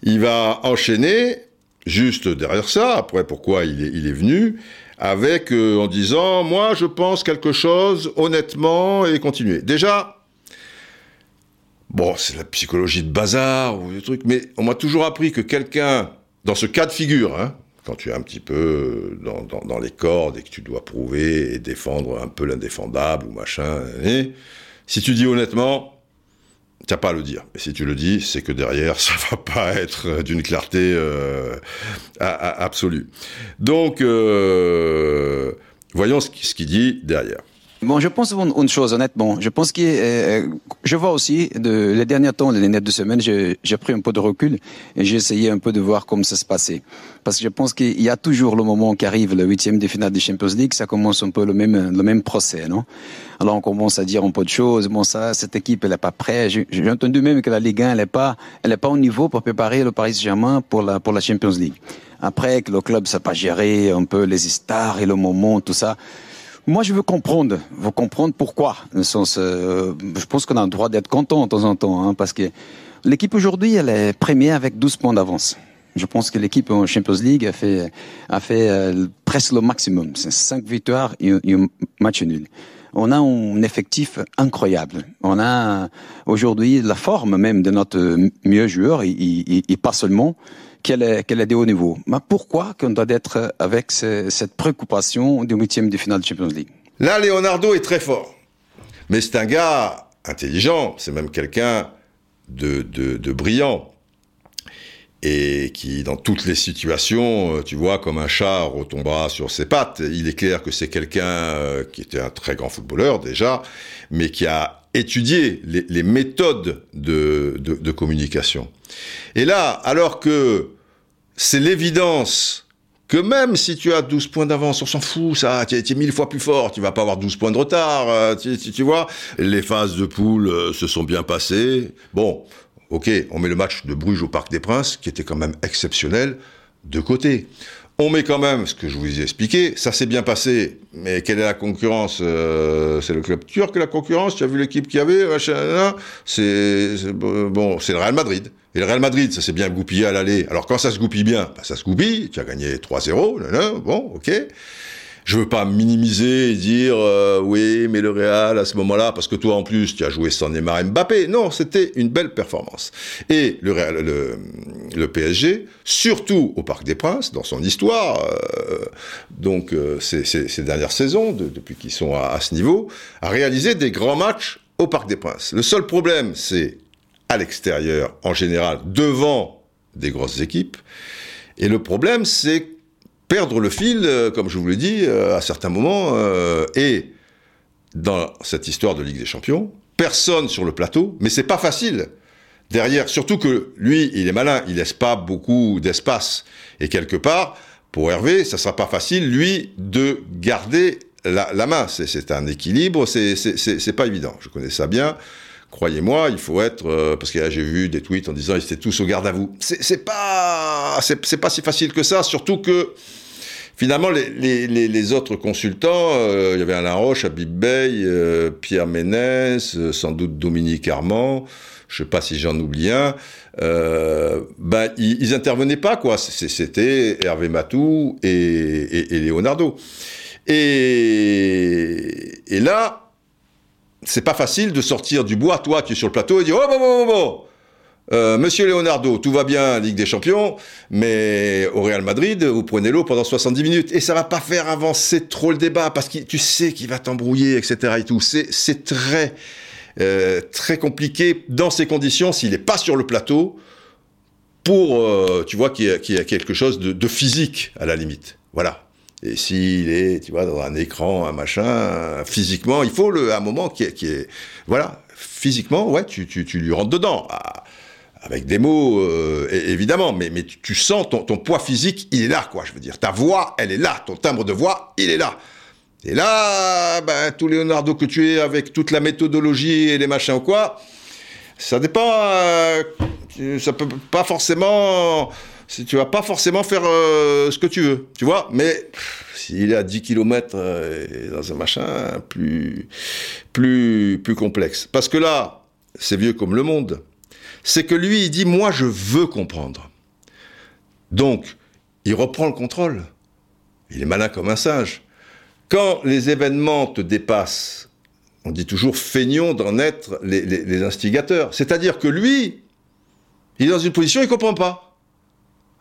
Il va enchaîner juste derrière ça. Après, pourquoi il est, il est venu avec en disant moi je pense quelque chose honnêtement et continuer. Déjà, Bon, c'est la psychologie de bazar ou des trucs, mais on m'a toujours appris que quelqu'un, dans ce cas de figure, hein, quand tu es un petit peu dans, dans, dans, les cordes et que tu dois prouver et défendre un peu l'indéfendable ou machin, et, si tu dis honnêtement, tu n'as pas à le dire. Mais si tu le dis, c'est que derrière, ça va pas être d'une clarté euh, absolue. Donc, euh, voyons ce qu'il dit derrière. Bon, je pense une chose, honnêtement. Je pense que euh, je vois aussi de, les derniers temps, les dernières deux semaines, j'ai pris un peu de recul et j'ai essayé un peu de voir comment ça se passait. Parce que je pense qu'il y a toujours le moment qui arrive, le huitième de finale de Champions League, ça commence un peu le même le même procès, non? Alors on commence à dire un peu de choses. Bon, ça, cette équipe, elle est pas prête. J'ai entendu même que la Ligue 1, elle est pas, elle est pas au niveau pour préparer le Paris Saint-Germain pour la pour la Champions League. Après que le club, ça pas géré un peu les stars et le moment, tout ça. Moi, je veux comprendre, veux comprendre pourquoi. sens, euh, je pense qu'on a le droit d'être content de temps en temps, hein, parce que l'équipe aujourd'hui, elle est première avec 12 points d'avance. Je pense que l'équipe en Champions League a fait, a fait euh, presque le maximum. C'est 5 victoires et, un match nul. On a un effectif incroyable. On a aujourd'hui la forme même de notre mieux joueur et, et, et pas seulement qu'elle est, qu'elle est de haut niveau. Mais pourquoi qu'on doit être avec cette préoccupation du huitième de finale de Champions League? Là, Leonardo est très fort. Mais c'est un gars intelligent, c'est même quelqu'un de, de, brillant. Et qui, dans toutes les situations, euh, tu vois, comme un chat retombera sur ses pattes. Il est clair que c'est quelqu'un euh, qui était un très grand footballeur déjà, mais qui a étudié les, méthodes de, de, de communication. Et là, alors que c'est l'évidence que même si tu as 12 points d'avance, on s'en fout, ça, tu es, mille fois plus fort, tu vas pas avoir 12 points de retard, euh, tu, tu, tu, vois. Les phases de poule euh, se sont bien passées. Bon, ok, on met le match de Bruges au Parc des Princes, qui était quand même exceptionnel, de côté. On met quand même, ce que je vous ai expliqué, ça s'est bien passé, mais quelle est la concurrence euh, C'est le club turc la concurrence Tu as vu l'équipe qu'il y avait C'est bon, c'est le Real Madrid. Et le Real Madrid, ça s'est bien goupillé à l'aller. Alors quand ça se goupille bien, bah, ça se goupille. Tu as gagné 3-0, bon, ok. Je veux pas minimiser et dire euh, oui, mais le Real à ce moment-là, parce que toi en plus tu as joué sans Neymar Mbappé. Non, c'était une belle performance. Et le, Real, le, le, PSG, surtout au Parc des Princes, dans son histoire, euh, donc euh, ces, ces, dernières saisons, de, depuis qu'ils sont à, à ce niveau, a réalisé des grands matchs au Parc des Princes. Le seul problème, c'est à l'extérieur, en général, devant des grosses équipes. Et le problème, c'est perdre le fil, euh, comme je vous l'ai dit, euh, à certains moments. Euh, et dans cette histoire de Ligue des Champions, personne sur le plateau, mais c'est pas facile. Derrière, surtout que lui, il est malin, il laisse pas beaucoup d'espace. Et quelque part, pour Hervé, ça sera pas facile, lui, de garder la, la main. C'est un équilibre, c'est pas évident. Je connais ça bien croyez-moi, il faut être euh, parce que là j'ai vu des tweets en disant ils étaient tous au garde à vous. C'est pas c'est pas si facile que ça, surtout que finalement les, les, les autres consultants, euh, il y avait Alain Roche, Abib Bey, euh, Pierre Ménès, euh, sans doute Dominique Armand. Je sais pas si j'en oublie un. ben ils, ils, intervenaient pas quoi. C'était Hervé Matou et, et, et Leonardo. Et, et là, c'est pas facile de sortir du bois, toi qui es sur le plateau, et dire Oh, bon, bon, bon, euh, Monsieur Leonardo, tout va bien, Ligue des Champions, mais au Real Madrid, vous prenez l'eau pendant 70 minutes. Et ça va pas faire avancer trop le débat, parce que tu sais qu'il va t'embrouiller, etc. et tout. C'est très, euh, très compliqué dans ces conditions, s'il n'est pas sur le plateau, pour, euh, tu vois, qu'il y, a quelque chose de, physique, à la limite. Voilà. Et s'il est, tu vois, dans un écran, un machin, physiquement, il faut le, un moment qui est, voilà, physiquement, ouais, tu, lui rentres dedans. Ah, avec des mots, euh, évidemment, mais, tu, sens ton, ton, poids physique, il est là, quoi, je veux dire. Ta voix, elle est là, ton timbre de voix, il est là. Et là, ben, tout Leonardo que tu es, avec toute la méthodologie et les machins ou quoi, ça dépend, euh, ça peut pas forcément, tu vas pas forcément faire euh, ce que tu veux, tu vois, mais s'il est à 10 km euh, dans un machin plus, plus, plus complexe. Parce que là, c'est vieux comme le monde. C'est que lui, il dit, moi, je veux comprendre. Donc, il reprend le contrôle. Il est malin comme un singe. Quand les événements te dépassent, on dit toujours feignons d'en être les, les instigateurs. C'est-à-dire que lui, il est dans une position, il comprend pas.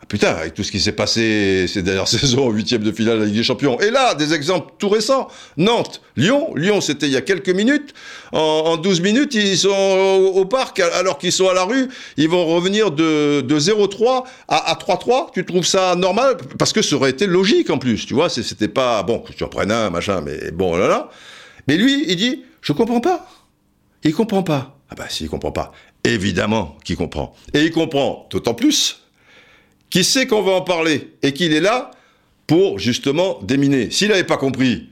Ah, putain, avec tout ce qui s'est passé ces dernières saisons, huitième de finale de la Ligue des Champions. Et là, des exemples tout récents. Nantes, Lyon. Lyon, c'était il y a quelques minutes. En, en 12 minutes, ils sont au, parc, alors qu'ils sont à la rue. Ils vont revenir de, de 0-3 à, à 3-3. Tu trouves ça normal? Parce que ça aurait été logique en plus. Tu vois, c'était pas, bon, que tu en prennes un, machin, mais bon, là, là. Mais lui, il dit, je comprends pas. Il comprend pas. Ah bah, s'il comprend pas, évidemment qu'il comprend. Et il comprend d'autant plus qui sait qu'on va en parler et qu'il est là pour justement déminer. S'il n'avait pas compris,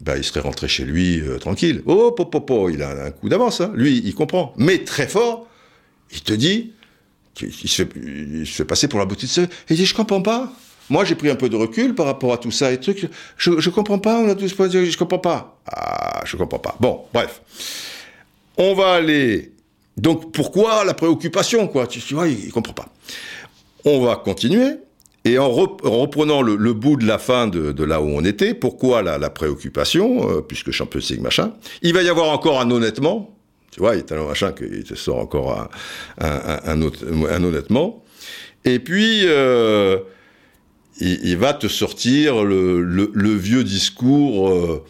ben, il serait rentré chez lui euh, tranquille. Oh, po, il a un coup d'avance, hein. lui, il comprend. Mais très fort, il te dit, il se, fait, passer pour la beauté de ce. Il dit, je comprends pas. Moi, j'ai pris un peu de recul par rapport à tout ça et trucs. Je, je comprends pas, on a tous point je comprends pas. Ah, je comprends pas. Bon, bref. On va aller. Donc, pourquoi la préoccupation, quoi? Tu, vois, il, il comprend pas. On va continuer. Et en, reprenant le, bout de la fin de, là où on était, pourquoi la, préoccupation, euh, puisque Champions League machin, il va y avoir encore un honnêtement, tu vois, il est un machin qu'il te sort encore un, honnêtement, et puis euh, il, va te sortir le, vieux discours, euh,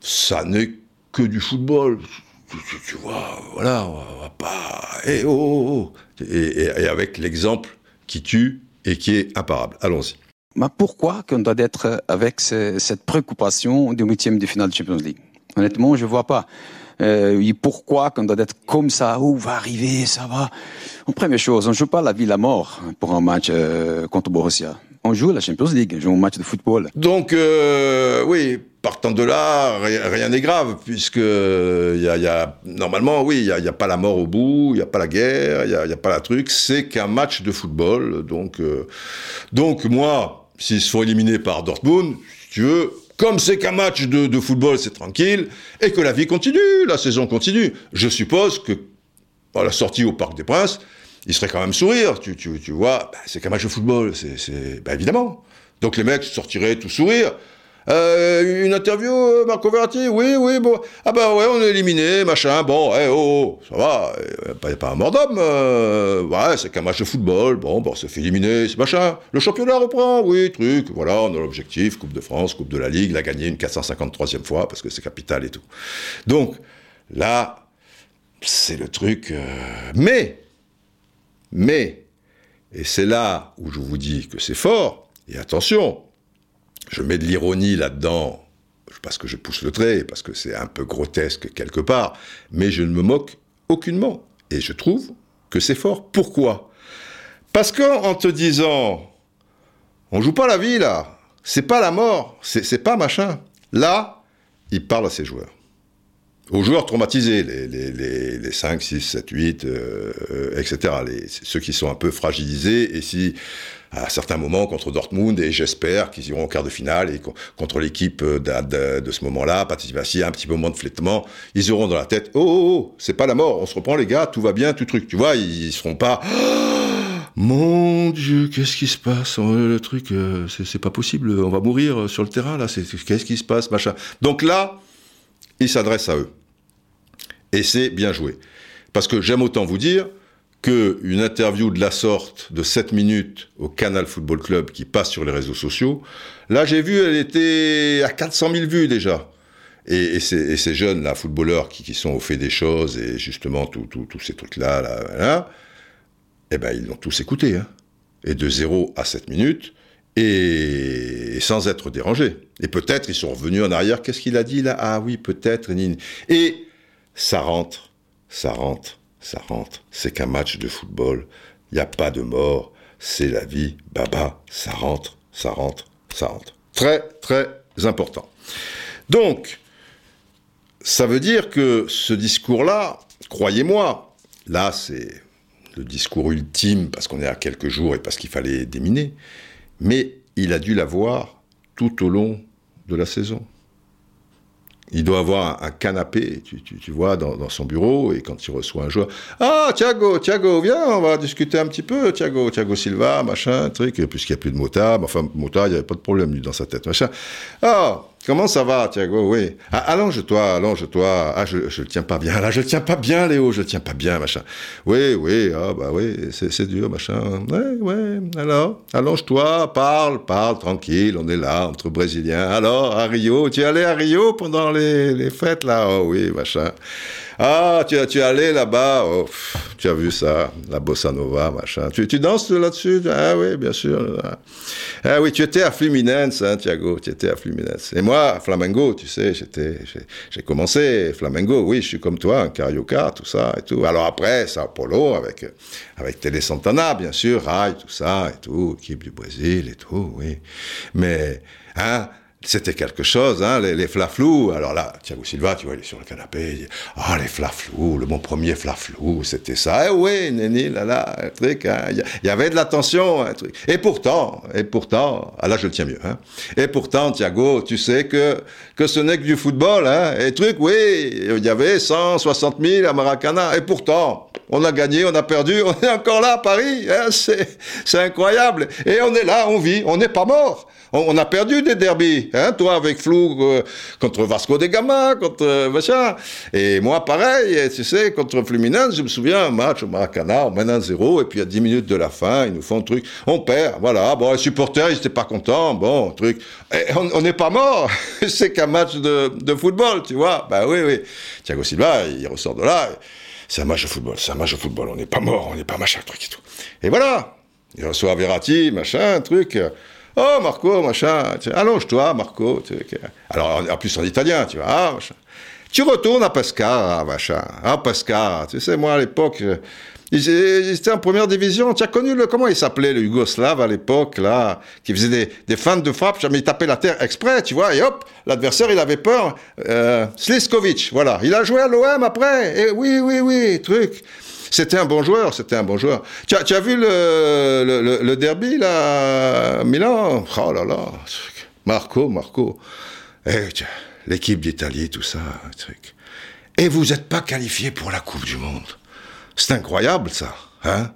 ça n'est que du football, tu, vois, voilà, on va pas, et oh, oh, oh. et avec l'exemple qui tue et qui est imparable. Allons-y. Mais pourquoi qu'on doit être avec cette préoccupation du huitième de finale de Champions League? Honnêtement, je vois pas. Euh, pourquoi qu'on doit être comme ça? Où va arriver? Ça va? En première chose, on joue pas la vie la mort pour un match euh, contre Borussia. On joue la Champions League, on joue un match de football. Donc, euh, oui, partant de là, rien n'est grave, puisque il y a, normalement, oui, il n'y a, pas la mort au bout, il n'y a pas la guerre, il n'y a, pas la truc, c'est qu'un match de football. Donc, euh, donc moi, s'ils se font éliminer par Dortmund, si tu veux, comme c'est qu'un match de, football, c'est tranquille, et que la vie continue, la saison continue. Je suppose que, à la sortie au Parc des Princes, il serait quand même sourire, tu, tu, tu vois, bah, c'est qu'un match de football, c'est, bah, évidemment. Donc les mecs sortiraient tout sourire. Euh, une interview, euh, Marco Verratti Oui, oui, bon. Ah bah ouais, on est éliminé, machin. Bon, eh, oh, ça va. N'y a pas un mort d'homme. Euh, ouais, c'est qu'un match de football. Bon, bon, ça fait éliminer, c'est machin. Le championnat reprend, oui, truc. Voilà, on a l'objectif. Coupe de France, Coupe de la Ligue, l'a gagné une 453e fois parce que c'est capital et tout. Donc, là, c'est le truc. Mais, mais, et c'est là où je vous dis que c'est fort, et attention, je mets de l'ironie là-dedans, parce que je pousse le trait, parce que c'est un peu grotesque quelque part, mais je ne me moque aucunement. Et je trouve que c'est fort. Pourquoi? Parce qu'en te disant, on joue pas la vie là, c'est pas la mort, c'est pas machin. Là, il parle à ses joueurs. Aux joueurs traumatisés, les, les, les, 5, 6, 7, 8, etc. Ceux qui sont un peu fragilisés, et si à certains moments contre Dortmund et j'espère qu'ils iront au quart de finale et contre l'équipe euh, de, ce moment-là, Patissivassi, un petit moment de flétement, ils auront dans la tête oh, oh, oh, c'est pas la mort, on se reprend les gars, tout va bien, tout truc, tu vois, ils, seront pas mon Dieu, qu'est-ce qui se passe? Le truc, euh, c'est pas possible, on va mourir sur le terrain là, qu'est-ce qui se passe, machin. Donc là, il s'adresse à eux. Et c'est bien joué. Parce que j'aime autant vous dire, qu'une interview de la sorte de 7 minutes au Canal Football Club qui passe sur les réseaux sociaux, là j'ai vu, elle était à 400 000 vues déjà. Et, ces, jeunes là, footballeurs qui, sont au fait des choses et justement tous ces trucs-là, là, là, eh ben ils l'ont tous écouté. Hein. Et de 0 à 7 minutes, et sans être dérangés. Et peut-être ils sont revenus en arrière. Qu'est-ce qu'il a dit là? Ah oui, peut-être. Et ça rentre, ça rentre, ça rentre. C'est qu'un match de football. Il n'y a pas de mort. C'est la vie. Baba, ça rentre, ça rentre, ça rentre. Très, très important. Donc, ça veut dire que ce discours-là, croyez-moi, là c'est le discours ultime parce qu'on est à quelques jours et parce qu'il fallait déminer, mais il a dû l'avoir tout au long de la saison. Il doit avoir un, canapé, tu, vois, dans, son bureau, et quand il reçoit un joueur, ah, Thiago, Thiago, viens, on va discuter un petit peu, Thiago, Thiago Silva, machin, truc, puisqu'il n'y a plus de motard, enfin, motard, il n'y avait pas de problème, dans sa tête, machin. Ah, Comment ça va, Thiago? Oui. Ah, allonge-toi, allonge-toi. Ah, je, je le tiens pas bien. Là, je le tiens pas bien, Léo. Je le tiens pas bien, machin. Oui, oui. Ah, bah oui. C'est dur, machin. Ouais, ouais. Alors, allonge-toi, parle, parle, tranquille. On est là, entre Brésiliens. Alors, à Rio. Tu es allé à Rio pendant les, les fêtes, là? Oh oui, machin. Ah, tu, tu es allé là-bas, oh, tu as vu ça, la bossa nova, machin. Tu, tu danses là-dessus? Ah oui, bien sûr. Ah oui, tu étais à Fluminense, hein, Thiago, tu étais à Fluminense. Et moi, Flamengo, tu sais, j'ai commencé Flamengo, oui, je suis comme toi, un carioca, tout ça et tout. Alors après, Sao Paulo, avec, avec Télé Santana, bien sûr, Rai, tout ça et tout, équipe du Brésil et tout, oui. Mais, hein, c'était quelque chose, hein, les, les flaflous. Alors là, Thiago Silva, tu vois, il est sur le canapé, il dit, ah, les flaflous, le mon premier flaflou, c'était ça. Eh oui, Néni, là, là, un truc, hein. il y, avait de la un truc. Et pourtant, et pourtant, ah là, je le tiens mieux, hein. Et pourtant, Thiago, tu sais que, que ce n'est que du football, hein. Et truc, oui, il y avait 160 000 à Maracana. Et pourtant, on a gagné, on a perdu, on est encore là à Paris, hein, c'est incroyable. Et on est là, on vit, on n'est pas mort. On, a perdu des derbies, hein, toi avec Flou euh, contre Vasco de Gama, contre euh. Et moi, pareil, tu sais, contre Fluminense, je me souviens, un match au Maracana, on mène un zéro, et puis à 10 minutes de la fin, ils nous font un truc. On perd, voilà. Bon, les supporters, ils étaient pas contents, bon, truc. on n'est pas mort, c'est qu'un match de, de, football, tu vois. Ben oui, oui. Thiago Silva, il ressort de là. C'est un match de football, c'est un match de football. On n'est pas mort, on n'est pas machin, truc et tout. Et voilà. Il reçoit Verratti, machin, truc. Oh, Marco, machin, allonge-toi, Marco. Alors, en plus en italien, tu vois, ah. Tu retournes à Pescara, machin. Ah, Pescara. Tu sais, moi, à l'époque, étaient en première division. Tu as connu le, comment il s'appelait, le Yougoslave à l'époque, là, qui faisait des, des fans de frappe, jamais il tapait la terre exprès, tu vois, et hop, l'adversaire, il avait peur. Euh, Sliskovic, voilà. Il a joué à l'OM après. Et oui, oui, oui, truc. C'était un bon joueur, c'était un bon joueur. Tu as, tu as vu le, le, le, derby, là, Milan? Oh là là, Marco, Marco. Eh, l'équipe d'Italie, tout ça, truc. Et vous n'êtes pas qualifié pour la Coupe du Monde. C'est incroyable, ça. Hein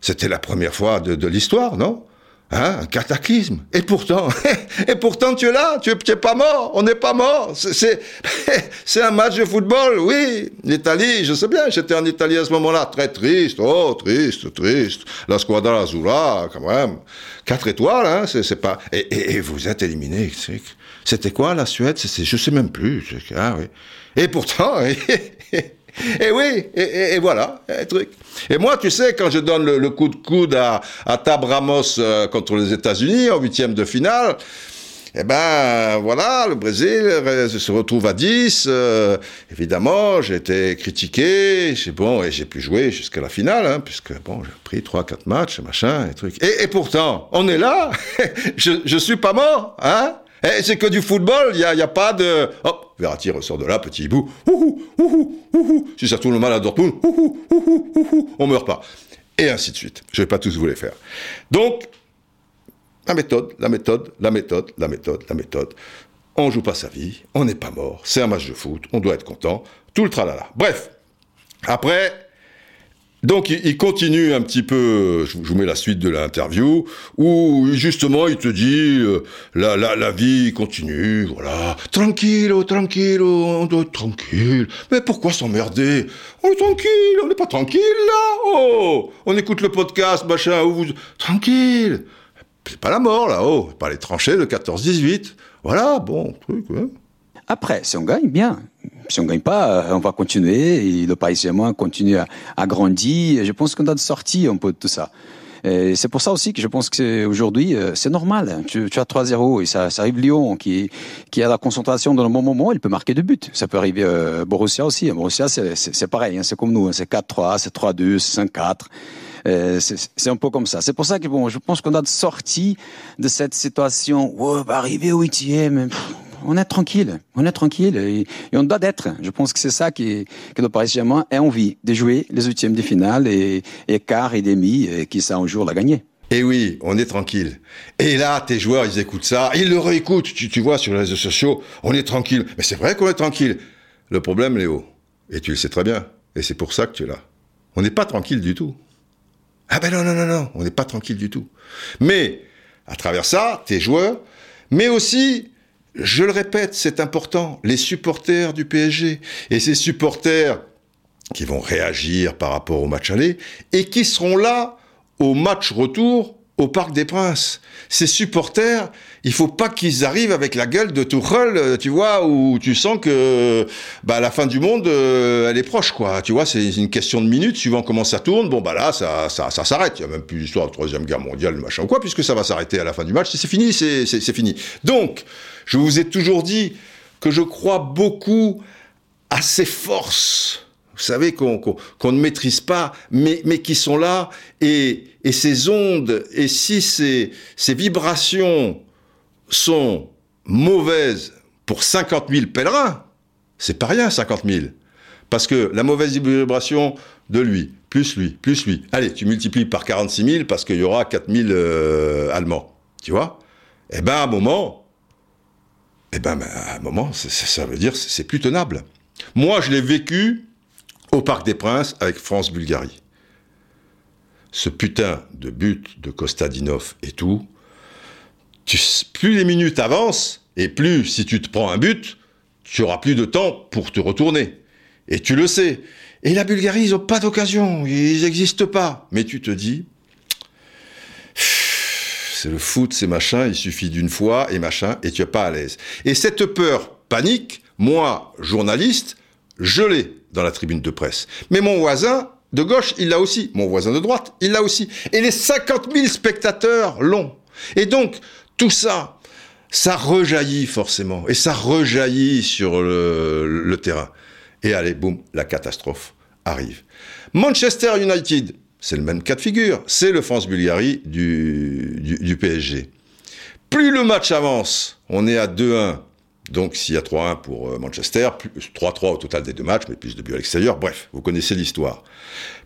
C'était la première fois de, l'histoire, non? Hein, un cataclysme. Et pourtant, et pourtant tu es là, tu es, pas mort, on n'est pas mort. C'est, un match de football, oui. L'Italie, je sais bien, j'étais en Italie à ce moment-là, très triste, oh, triste, triste. La squadra Azzurra, quand même. Quatre étoiles, hein, c'est, pas... Et, et, vous êtes éliminé. C'était quoi, la Suède? Je sais même plus. Ah, oui. Et pourtant, Et oui, et, voilà, et truc. Et moi, tu sais, quand je donne le, coup de coude à, à Tab Ramos euh, contre les États-Unis en huitième de finale, eh ben voilà, le Brésil se retrouve à 10. Euh, évidemment, j'ai été critiqué, c'est bon, et j'ai pu jouer jusqu'à la finale, hein, puisque bon, j'ai pris 3-4 matchs, machin, et trucs. Et, et, pourtant, on est là, je, je suis pas mort, hein eh, c'est que du football, il n'y a, y a, pas de... Hop, Verratti ressort de là, petit hibou. Ouhou, ouhou, ouhou. Si ça tourne mal à Dortmund, ouhou, ouhou, ouhou, on meurt pas. Et ainsi de suite. Je vais pas tous vous les faire. Donc, la méthode, la méthode, la méthode, la méthode, la méthode. On joue pas sa vie, on n'est pas mort, c'est un match de foot, on doit être content, tout le tralala. Bref, après, donc il continue un petit peu, je vous mets la suite de l'interview, où justement il te dit euh, la, la, vie continue, voilà, tranquille, tranquille, on doit être tranquille. Mais pourquoi s'emmerder? On est tranquille, on n'est pas tranquille là. Oh, on écoute le podcast, machin, où vous tranquille. C'est pas la mort là, oh, pas les tranchées de 14-18. Voilà, bon truc. Hein. Après, si on gagne, bien si on gagne pas, euh, on va continuer. Le Paris Saint-Germain continue à, grandir. Je pense qu'on a sorti un peu de tout ça. c'est pour ça aussi que je pense que aujourd'hui, euh, c'est normal. Tu, tu as 3-0 et ça, arrive Lyon qui, a la concentration dans le bon moment, il peut marquer deux buts. Ça peut arriver euh, Borussia aussi. Borussia, c'est pareil, hein, c'est comme nous, hein, c'est 4-3, c'est 3-2, c'est 5-4. Euh, c'est un peu comme ça. C'est pour ça que je pense qu'on a sorti de cette situation. Oh, va arriver au huitième on est tranquille, on est tranquille et, on doit d'être. Je pense que c'est ça qui, que le Paris Saint-Germain a envie de jouer les huitièmes de finale et, et quart et demi, et qui ça un jour l'a gagné. Et oui, on est tranquille. Et là, tes joueurs, ils écoutent ça, ils le réécoutent. Tu, tu vois, sur les réseaux sociaux, on est tranquille. Mais c'est vrai qu'on est tranquille. Le problème, Léo, et tu le sais très bien, et c'est pour ça que tu es là, on n'est pas tranquille du tout. Ah ben non, non, non, non, on n'est pas tranquille du tout. Mais, à travers ça, tes joueurs, mais aussi je le répète, c'est important, les supporters du PSG. Et ces supporters qui vont réagir par rapport au match aller et qui seront là au match retour au Parc des Princes. Ces supporters, il faut pas qu'ils arrivent avec la gueule de Tuchel, euh, tu vois, où tu sens que bah, la fin du monde, euh, elle est proche, quoi. Tu vois, c'est une question de minutes, suivant comment ça tourne. Bon, bah là, ça, ça, ça s'arrête. Il y a même plus l'histoire de Troisième Guerre mondiale, machin ou quoi, puisque ça va s'arrêter à la fin du match. C'est fini, c'est fini. Donc, je vous ai toujours dit que je crois beaucoup à ces forces, vous savez, qu'on ne maîtrise pas, mais, qui sont là, et, ces ondes, et si ces, ces vibrations sont mauvaises pour 50 000 pèlerins, c'est pas rien 50 000. Parce que la mauvaise vibration de lui, plus lui, plus lui, allez, tu multiplies par 46 000 parce qu'il y aura 4 000 euh, Allemands, tu vois? Eh ben, à un moment, eh ben, à un moment, ça veut dire c'est plus tenable. Moi, je l'ai vécu au Parc des Princes avec France-Bulgarie. Ce putain de but de Kostadinov et tout, plus les minutes avancent, et plus si tu te prends un but, tu auras plus de temps pour te retourner. Et tu le sais. Et la Bulgarie, ils n'ont pas d'occasion, ils n'existent pas. Mais tu te dis, c'est le foot, c'est machin, il suffit d'une fois et machin, et tu n'es pas à l'aise. Et cette peur panique, moi, journaliste, je l'ai dans la tribune de presse. Mais mon voisin de gauche, il l'a aussi. Mon voisin de droite, il l'a aussi. Et les 50 000 spectateurs l'ont. Et donc, tout ça, ça rejaillit forcément. Et ça rejaillit sur le, terrain. Et allez, boum, la catastrophe arrive. Manchester United, c'est le même cas de figure. C'est le France-Bulgarie du, PSG. Plus le match avance, on est à 2-1. Donc s'il y a 3-1 pour euh, Manchester, 3-3 au total des deux matchs, mais plus de buts à l'extérieur. Bref, vous connaissez l'histoire.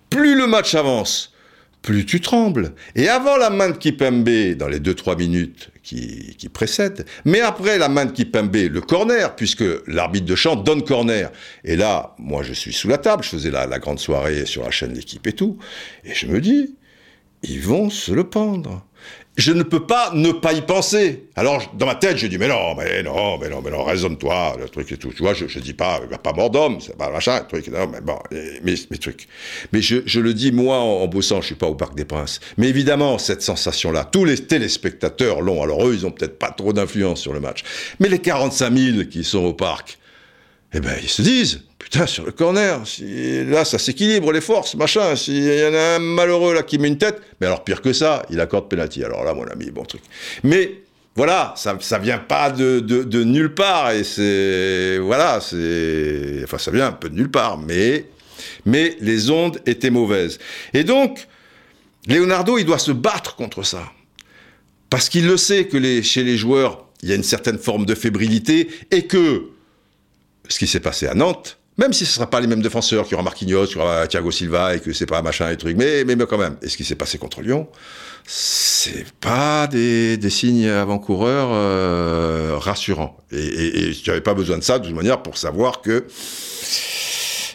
Plus le match avance, plus tu trembles. Et avant la main de Kipembe, dans les 2-3 minutes qui, qui, précèdent, mais après la main de Kipembe, le corner, puisque l'arbitre de champ donne corner. Et là, moi je suis sous la table, je faisais la, la grande soirée sur la chaîne L'équipe et tout, et je me dis, ils vont se le pendre je ne peux pas ne pas y penser. Alors, dans ma tête, je dis, mais non, mais non, mais non, mais non, raisonne-toi, le truc et tout. Tu vois, je, je dis pas, pas mort d'homme, c'est pas machin, le truc, non, mais bon, mais trucs. Mais je, je le dis, moi, en, bossant, je suis pas au Parc des Princes. Mais évidemment, cette sensation-là, tous les téléspectateurs l'ont. Alors eux, ils ont peut-être pas trop d'influence sur le match. Mais les 45 000 qui sont au parc, eh ben, ils se disent, putain, sur le corner, si, là, ça s'équilibre les forces, machin. S'il y en a un malheureux là qui met une tête, mais alors pire que ça, il accorde penalty. Alors là, mon ami, bon truc. Mais voilà, ça, ça vient pas de, de, nulle part et c'est voilà, c'est enfin ça vient un peu de nulle part, mais mais les ondes étaient mauvaises. Et donc Leonardo, il doit se battre contre ça parce qu'il le sait que chez les joueurs, il y a une certaine forme de fébrilité et que ce qui s'est passé à Nantes, même si ce ne sera pas les mêmes défenseurs, qu'il y aura Marquinhos, qu'il y aura Thiago Silva et que c'est pas machin et truc, mais, mais, quand même. Et ce qui s'est passé contre Lyon, c'est pas des, des signes avant-coureurs euh, rassurants. Et, et, et tu n'avais pas besoin de ça de toute manière pour savoir que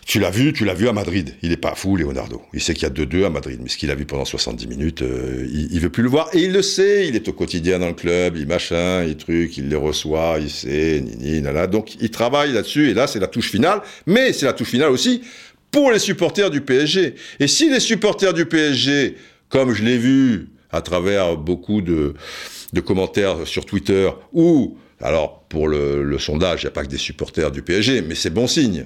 tu l'as vu, tu l'as vu à Madrid. Il est pas fou, Leonardo. Il sait qu'il y a 2-2 à Madrid, mais ce qu'il a vu pendant 70 minutes, euh, il, il, veut plus le voir. Et il le sait, il est au quotidien dans le club, il machin, il truc, il les reçoit, il sait, nini, nana. Donc il travaille là-dessus, et là c'est la touche finale. Mais c'est la touche finale aussi pour les supporters du PSG. Et si les supporters du PSG, comme je l'ai vu à travers beaucoup de, de commentaires sur Twitter, ou alors pour le, le sondage, il n'y a pas que des supporters du PSG, mais c'est bon signe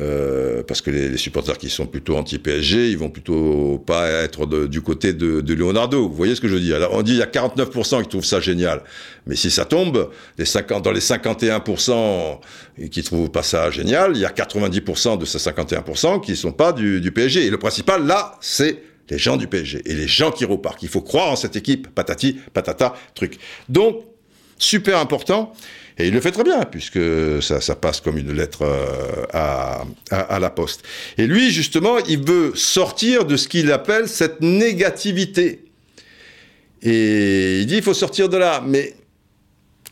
euh, parce que les, supporters qui sont plutôt anti-PSG, ils vont plutôt pas être du côté de, Leonardo. Vous voyez ce que je veux dire? Alors, On dit il y a 49% qui trouvent ça génial, mais si ça tombe, les 50, dans les 51% qui trouvent pas ça génial, il y a 90% de ces 51% qui sont pas du PSG. Et le principal là, c'est les gens du PSG et les gens qui repartent. Il faut croire en cette équipe, patati, patata, truc. Donc, super important. Et il le fait très bien, puisque ça, passe comme une lettre euh, à, la poste. Et lui, justement, il veut sortir de ce qu'il appelle cette négativité. Et il dit, il faut sortir de là. Mais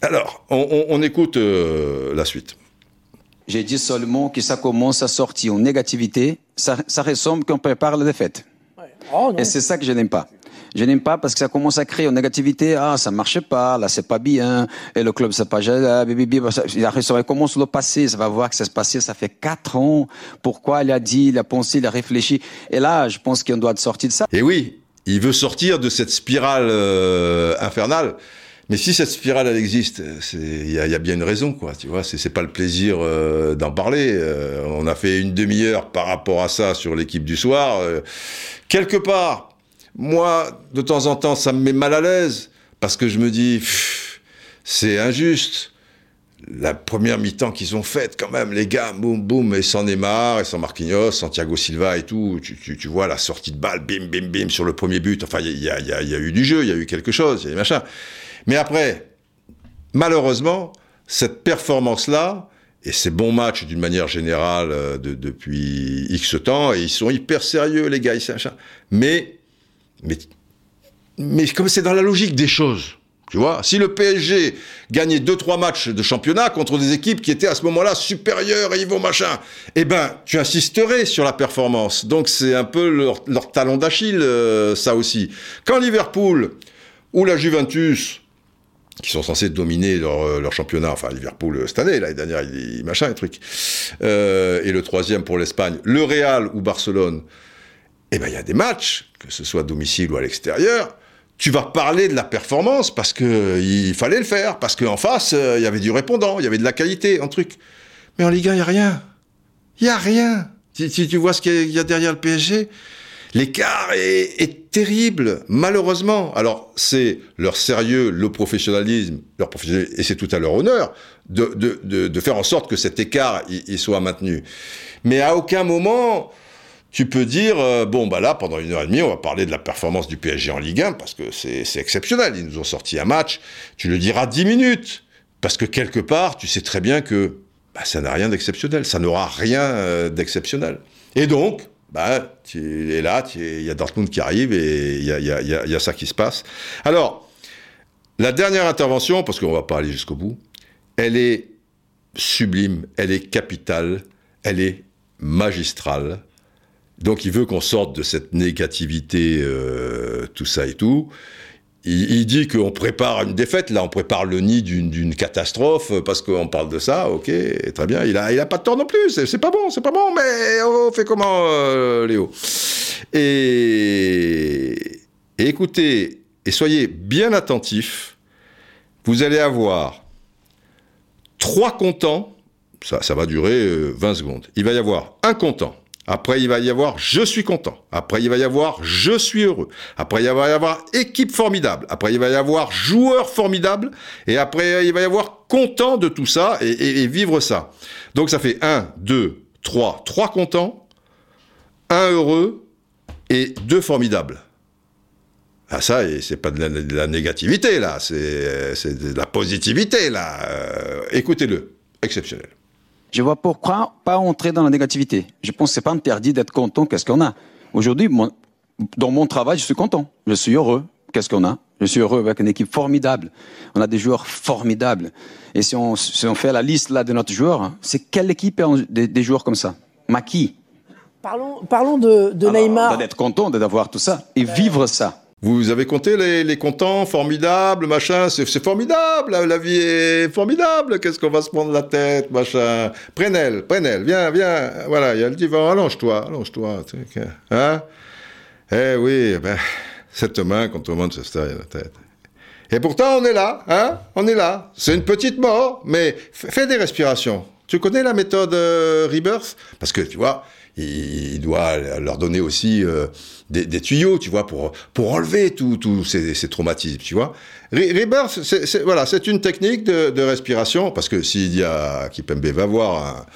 alors, on, écoute euh, la suite. J'ai dit seulement que ça commence à sortir en négativité. Ça, ça ressemble qu'on prépare la défaite. Oh, Et c'est ça que je n'aime pas. Je n'aime pas parce que ça commence à créer une négativité. Ah, ça marche pas, là, c'est pas bien. Et le club, c'est pas ah, Ça commence le passé. Ça va voir que ça se passait. Ça fait quatre ans. Pourquoi il a dit, il a pensé, il a réfléchi. Et là, je pense qu'on doit sortir de ça. Et oui, il veut sortir de cette spirale euh, infernale. Mais si cette spirale existe, il y, y a, bien une raison, quoi. Tu vois, c'est pas le plaisir euh, d'en parler. Euh, on a fait une demi-heure par rapport à ça sur l'équipe du soir. quelque part, moi, de temps en temps, ça me met mal à l'aise, parce que je me dis, c'est injuste. La première mi-temps qu'ils ont faite, quand même, les gars, boum, boum, et sans Neymar, et sans Marquinhos, Santiago Silva et tout, tu, vois la sortie de balle, bim, bim, bim, sur le premier but. Enfin, il y a, eu du jeu, il y a eu quelque chose, il y a eu machin. Mais après, malheureusement, cette performance-là, et ces bons matchs d'une manière générale euh, depuis X temps, et ils sont hyper sérieux, les gars, ils, machin. Mais mais, mais comme c'est dans la logique des choses. Tu vois, si le PSG gagnait 2-3 matchs de championnat contre des équipes qui étaient à ce moment-là supérieures et ils vont machin, eh ben, tu insisterais sur la performance. Donc c'est un peu leur, talon d'Achille, euh, ça aussi. Quand Liverpool ou la Juventus, qui sont censés dominer leur, euh, championnat, enfin Liverpool euh, cette année, l'année dernière, il, machin, et truc, et le troisième pour l'Espagne, le Real ou Barcelone, eh ben il y a des matchs, que ce soit à domicile ou à l'extérieur, tu vas parler de la performance parce que il fallait le faire, parce qu'en face, euh, il y avait du répondant, il y avait de la qualité, un truc. Mais en Ligue 1, il n'y a rien. Il n'y a rien. Si, tu vois ce qu'il y, a derrière le PSG, l'écart est, terrible, malheureusement. Alors, c'est leur sérieux, le professionnalisme, leur professionnalisme, et c'est tout à leur honneur, de, de, de, faire en sorte que cet écart il soit maintenu. Mais à aucun moment, tu peux dire, euh, bon, bah là, pendant une heure et demie, on va parler de la performance du PSG en Ligue 1, parce que c'est exceptionnel. Ils nous ont sorti un match. Tu le diras dix minutes. Parce que quelque part, tu sais très bien que bah, ça n'a rien d'exceptionnel. Ça n'aura rien euh, d'exceptionnel. Et donc, bah, tu es là, il y a Dortmund qui arrive et il y a, y, a, y a, ça qui se passe. Alors, la dernière intervention, parce qu'on va pas aller jusqu'au bout, elle est sublime, elle est capitale, elle est magistrale donc il veut qu'on sorte de cette négativité, euh, tout ça et tout. Il, dit qu'on prépare une défaite, là on prépare le nid d'une catastrophe parce qu'on parle de ça, ok, très bien, il a, il a pas de tort non plus, c'est pas bon, c'est pas bon, mais on fait comment, euh, Léo? Et, écoutez, et soyez bien attentifs, vous allez avoir trois contents, ça, ça va durer 20 euh, secondes, il va y avoir un content, après, il va y avoir je suis content. Après, il va y avoir je suis heureux. Après, il va y avoir équipe formidable. Après, il va y avoir joueur formidable. Et après, il va y avoir content de tout ça et, vivre ça. Donc, ça fait 1, 2, 3. 3 contents, 1 heureux et 2 formidables. Ah ça, c'est pas de la, négativité là, c'est de la positivité là. Euh, écoutez-le, exceptionnel. Je vois pourquoi pas entrer dans la négativité. Je pense que c'est pas interdit d'être content. Qu'est-ce qu'on a Aujourd'hui, dans mon travail, je suis content. Je suis heureux. Qu'est-ce qu'on a? Je suis heureux avec une équipe formidable. On a des joueurs formidables. Et si on, si on fait la liste là de notre joueur, c'est quelle équipe a des, des joueurs comme ça? Maki. Parlons, parlons de, de Neymar. D'être content d'avoir tout ça et vivre ça. Vous avez compté les, les contents, formidables, machin, c'est formidable, la, vie est formidable, qu'est-ce qu'on va se prendre la tête, machin. Prenel, Prenel, viens, viens, voilà, il y a le divan, allonge-toi, allonge-toi, hein Eh oui, ben, cette main quand tout le monde se la tête. Et pourtant, on est là, hein On est là. C'est une petite mort, mais fais des respirations. Tu connais la méthode euh, Rebirth? Parce que tu vois, il doit leur donner aussi euh, des, tuyaux, tu vois, pour, pour enlever tous ces, ces, traumatismes, tu vois. Rebirth, c'est, voilà, c'est une technique de, de, respiration, parce que s'il y a Kipembe va voir un,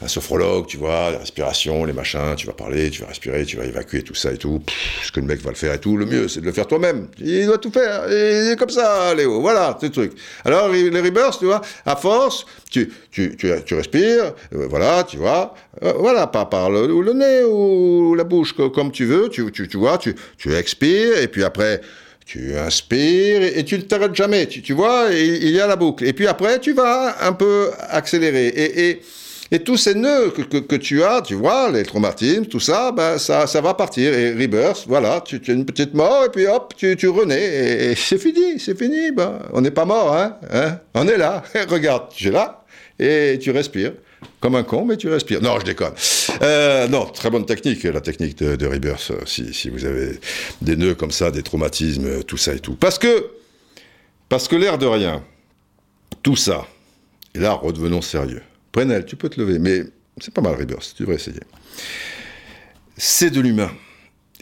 un sophrologue, tu vois, la respiration, les machins, tu vas parler, tu vas respirer, tu vas évacuer tout ça et tout. ce que le mec va le faire et tout, le mieux, c'est de le faire toi-même. Il doit tout faire. Il est comme ça, Léo. Voilà, ce truc. Alors, les rebirths, tu vois, à force, tu, tu, tu, tu respires, euh, voilà, tu vois, euh, voilà, pas par le, le, nez ou la bouche, comme tu veux, tu, tu, tu vois, tu, tu expires, et puis après, tu inspires et, tu ne t'arrêtes jamais, tu, tu vois, il y a la boucle. Et puis après, tu vas un peu accélérer. Et, et et tous ces nœuds que, que, tu as, tu vois, les traumatismes, tout ça, ben, ça, ça va partir. Et rebirth, voilà, tu, tu as une petite mort et puis hop, tu, tu renais. Et, c'est fini, c'est fini. Ben, on n'est pas mort, hein, hein, On est là. Regarde, tu es là et tu respires. Comme un con, mais tu respires. Non, je déconne. Euh, non, très bonne technique, la technique de, Rebirth, si, si vous avez des nœuds comme ça, des traumatismes, tout ça et tout. Parce que, parce que l'air de rien, tout ça, et là, redevenons sérieux. Prenel, tu peux te lever, mais c'est pas mal, Rebirth, tu devrais essayer. C'est de l'humain.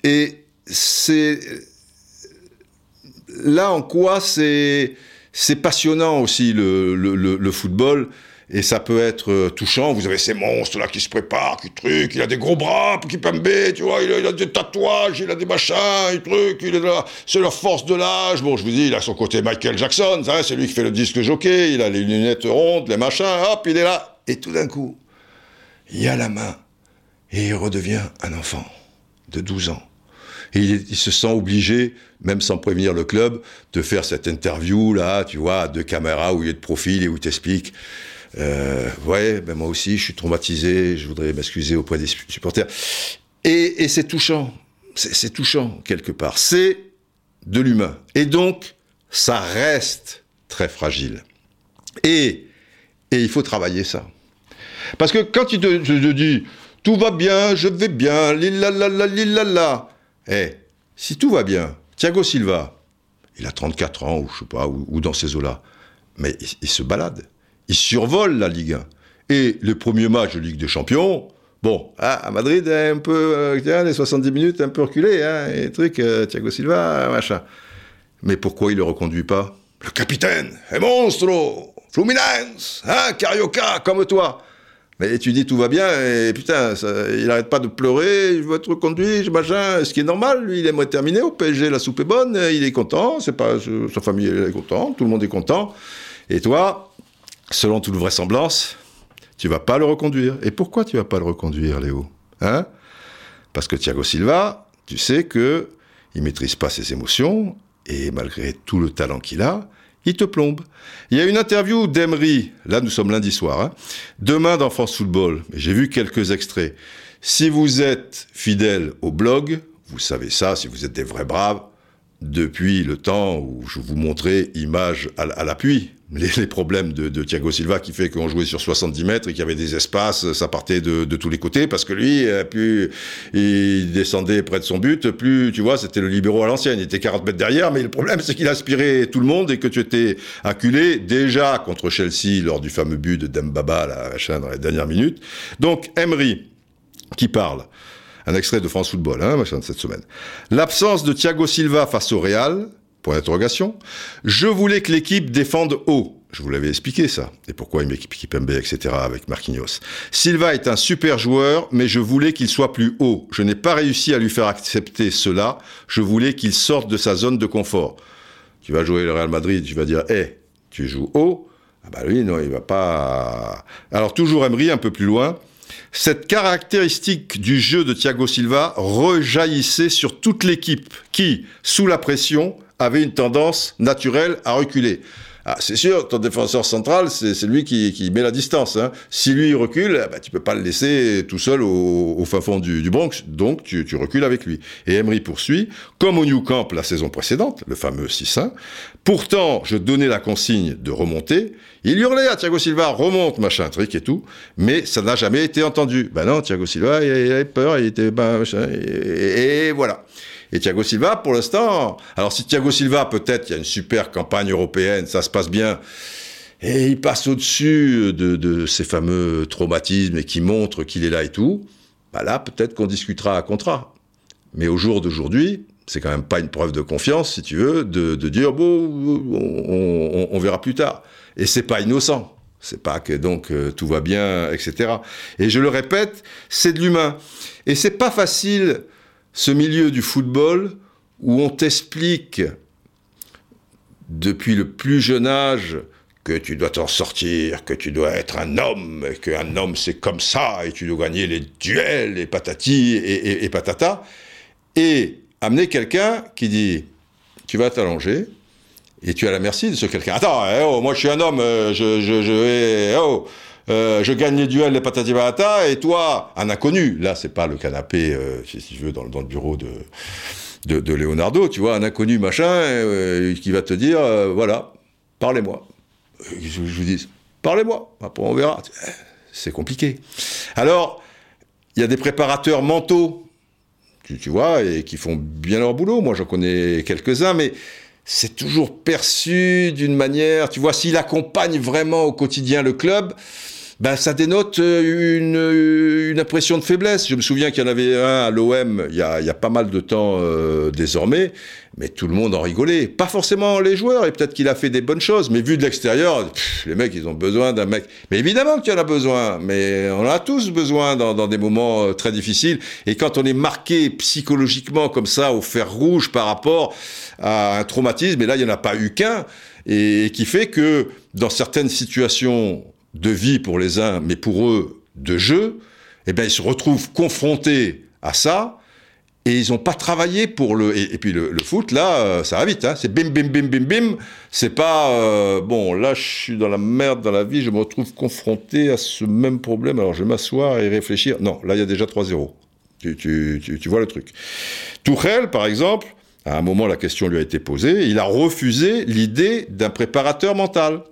Et c'est là en quoi c'est passionnant aussi le, football et ça peut être euh, touchant. Vous avez ces monstres là qui se préparent, qui truc, il a des gros bras, qui pembent, tu vois, il a, il a, des tatouages, il a des machins, il truc, il est là, c'est leur force de l'âge. Bon, je vous dis, il a son côté Michael Jackson, c'est lui qui fait le disque jockey, il a les lunettes rondes, les machins, hop, il est là. Et tout d'un coup, il y a la main. Et il redevient un enfant de 12 ans. Et il, se sent obligé, même sans prévenir le club, de faire cette interview là, tu vois, de caméra où il est de profil et où il t'explique. Euh, ouais, ben moi aussi, je suis traumatisé, je voudrais m'excuser auprès des supporters. Et, c'est touchant, c'est touchant quelque part. C'est de l'humain. Et donc, ça reste très fragile. Et il faut travailler ça. Parce que quand il te, dit tout va bien, je vais bien, lilala, lilala, eh, si tout va bien, Thiago Silva, il a 34 ans, ou je sais pas, ou, dans ces eaux-là, mais il, se balade. Il survole la Ligue 1. Et le premier match de Ligue des Champions, bon, ah, à Madrid, un peu, euh, les 70 minutes, un peu reculé, hein, et truc, euh, Thiago Silva, machin. Mais pourquoi il le reconduit pas? Le capitaine, est monstro, Fluminense, hein, Carioca, comme toi. Mais tu dis tout va bien, et putain, il n'arrête pas de pleurer, je veux être reconduit, machin, ce qui est normal, lui, il aimerait terminer au PSG, la soupe est bonne, il est content, c'est pas, sa famille est contente, tout le monde est content. Et toi, selon toute vraisemblance, tu vas pas le reconduire. Et pourquoi tu vas pas le reconduire, Léo? Hein? Parce que Thiago Silva, tu sais que il maîtrise pas ses émotions, et malgré tout le talent qu'il a, il te plombe. Il y a une interview d'Emery, là nous sommes lundi soir, hein, demain dans France Football, j'ai vu quelques extraits. Si vous êtes fidèle au blog, vous savez ça, si vous êtes des vrais braves, depuis le temps où je vous montrais images à, l'appui, les, problèmes de, Thiago Silva qui fait qu'on jouait sur 70 mètres et qu'il y avait des espaces, ça partait de, tous les côtés parce que lui, plus il descendait près de son but, plus, tu vois, c'était le libéraux à l'ancienne. Il était 40 mètres derrière, mais le problème, c'est qu'il aspirait tout le monde et que tu étais acculé déjà contre Chelsea lors du fameux but de Dembaba, machin, dans les dernières minutes. Donc, Emery, qui parle. Un extrait de France Football, hein, machin, de cette semaine. L'absence de Thiago Silva face au Real, Point d'interrogation. Je voulais que l'équipe défende haut. Je vous l'avais expliqué ça. Et pourquoi une équipe MB, etc. avec Marquinhos. Silva est un super joueur, mais je voulais qu'il soit plus haut. Je n'ai pas réussi à lui faire accepter cela. Je voulais qu'il sorte de sa zone de confort. Tu vas jouer le Real Madrid, tu vas dire, hé, hey, tu joues haut. Ah bah lui, non, il va pas. Alors toujours Emery, un peu plus loin. Cette caractéristique du jeu de Thiago Silva rejaillissait sur toute l'équipe qui, sous la pression, avait une tendance naturelle à reculer. Ah, c'est sûr, ton défenseur central, c'est lui qui, met la distance. Hein. Si lui recule, eh ben, tu peux pas le laisser tout seul au, au fin fond du, du Bronx, donc tu, tu, recules avec lui. Et Emery poursuit, comme au New Camp la saison précédente, le fameux 6-1. Pourtant, je donnais la consigne de remonter. Il hurlait à Thiago Silva, remonte, machin, truc et tout, mais ça n'a jamais été entendu. Ben non, Thiago Silva, il, avait peur, il était, ben, machin, et, voilà. Et Thiago Silva, pour l'instant, alors si Thiago Silva, peut-être, il y a une super campagne européenne, ça se passe bien, et il passe au-dessus de, ces fameux traumatismes et qui montre qu'il est là et tout, bah là, peut-être qu'on discutera à contrat. Mais au jour d'aujourd'hui, c'est quand même pas une preuve de confiance, si tu veux, de, dire bon, on, verra plus tard. Et c'est pas innocent. C'est pas que donc euh, tout va bien, etc. Et je le répète, c'est de l'humain. Et c'est pas facile ce milieu du football où on t'explique depuis le plus jeune âge que tu dois t'en sortir, que tu dois être un homme, qu'un homme c'est comme ça, et tu dois gagner les duels, et patati, et, patata, et amener quelqu'un qui dit, tu vas t'allonger, et tu as la merci de ce quelqu'un. Attends, eh oh, moi je suis un homme, euh, je, je, je eh oh, euh, je gagne les duels, les patati patata, et toi, un inconnu. Là, c'est pas le canapé, euh, si tu veux, dans, dans le bureau de, de, de, Leonardo, tu vois, un inconnu machin, qui va te dire, voilà, parlez-moi. Je, vous dis, parlez-moi, après on verra. C'est compliqué. Alors, il y a des préparateurs mentaux, tu, vois, et qui font bien leur boulot. Moi, j'en connais quelques-uns, mais c'est toujours perçu d'une manière, tu vois, s'il accompagne vraiment au quotidien le club, ben, ça dénote euh, une, euh, une, impression de faiblesse. Je me souviens qu'il y en avait un à l'OM il y a, y a pas mal de temps euh, désormais, mais tout le monde en rigolait. Pas forcément les joueurs, et peut-être qu'il a fait des bonnes choses, mais vu de l'extérieur, les mecs, ils ont besoin d'un mec. Mais évidemment qu'il y en a besoin, mais on a tous besoin dans, dans des moments très difficiles. Et quand on est marqué psychologiquement comme ça, au fer rouge par rapport à un traumatisme, et là, il n'y en a pas eu qu'un, et qui fait que dans certaines situations de vie pour les uns, mais pour eux de jeu, eh bien, ils se retrouvent confrontés à ça et ils n'ont pas travaillé pour le. Et, puis le, foot, là, euh, ça va vite, hein. c'est bim, bim, bim, bim, bim. C'est pas. Euh, bon, là, je suis dans la merde dans la vie, je me retrouve confronté à ce même problème, alors je vais m'asseoir et réfléchir. Non, là, il y a déjà 3-0. Tu, tu, tu, tu, vois le truc. Tourelle, par exemple, à un moment, la question lui a été posée, il a refusé l'idée d'un préparateur mental.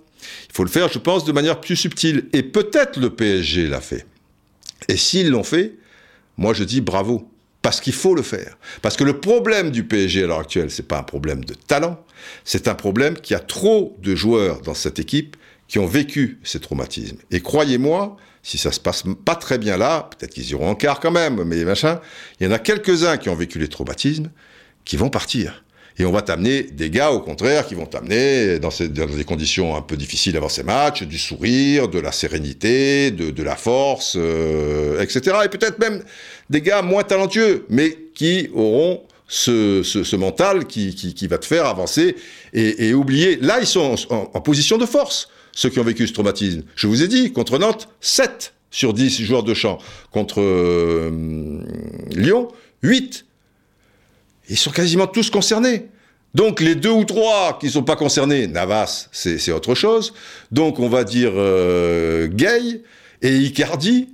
Il faut le faire, je pense, de manière plus subtile. Et peut-être le PSG l'a fait. Et s'ils l'ont fait, moi je dis bravo. Parce qu'il faut le faire. Parce que le problème du PSG à l'heure actuelle, c'est pas un problème de talent, c'est un problème qu'il y a trop de joueurs dans cette équipe qui ont vécu ces traumatismes. Et croyez-moi, si ça se passe pas très bien là, peut-être qu'ils iront en quart quand même, mais machin, il y en a quelques-uns qui ont vécu les traumatismes qui vont partir. Et on va t'amener des gars, au contraire, qui vont t'amener dans, des conditions un peu difficiles avant ces matchs, du sourire, de la sérénité, de, la force, euh, etc. Et peut-être même des gars moins talentueux, mais qui auront ce, mental qui, va te faire avancer et, oublier. Là, ils sont en, position de force, ceux qui ont vécu ce traumatisme. Je vous ai dit, contre Nantes, 7 sur 10 joueurs de champ. Contre euh, Lyon, 8 ils sont quasiment tous concernés. Donc les deux ou trois qui ne sont pas concernés, Navas, c'est autre chose. Donc on va dire euh, Gay et Icardi,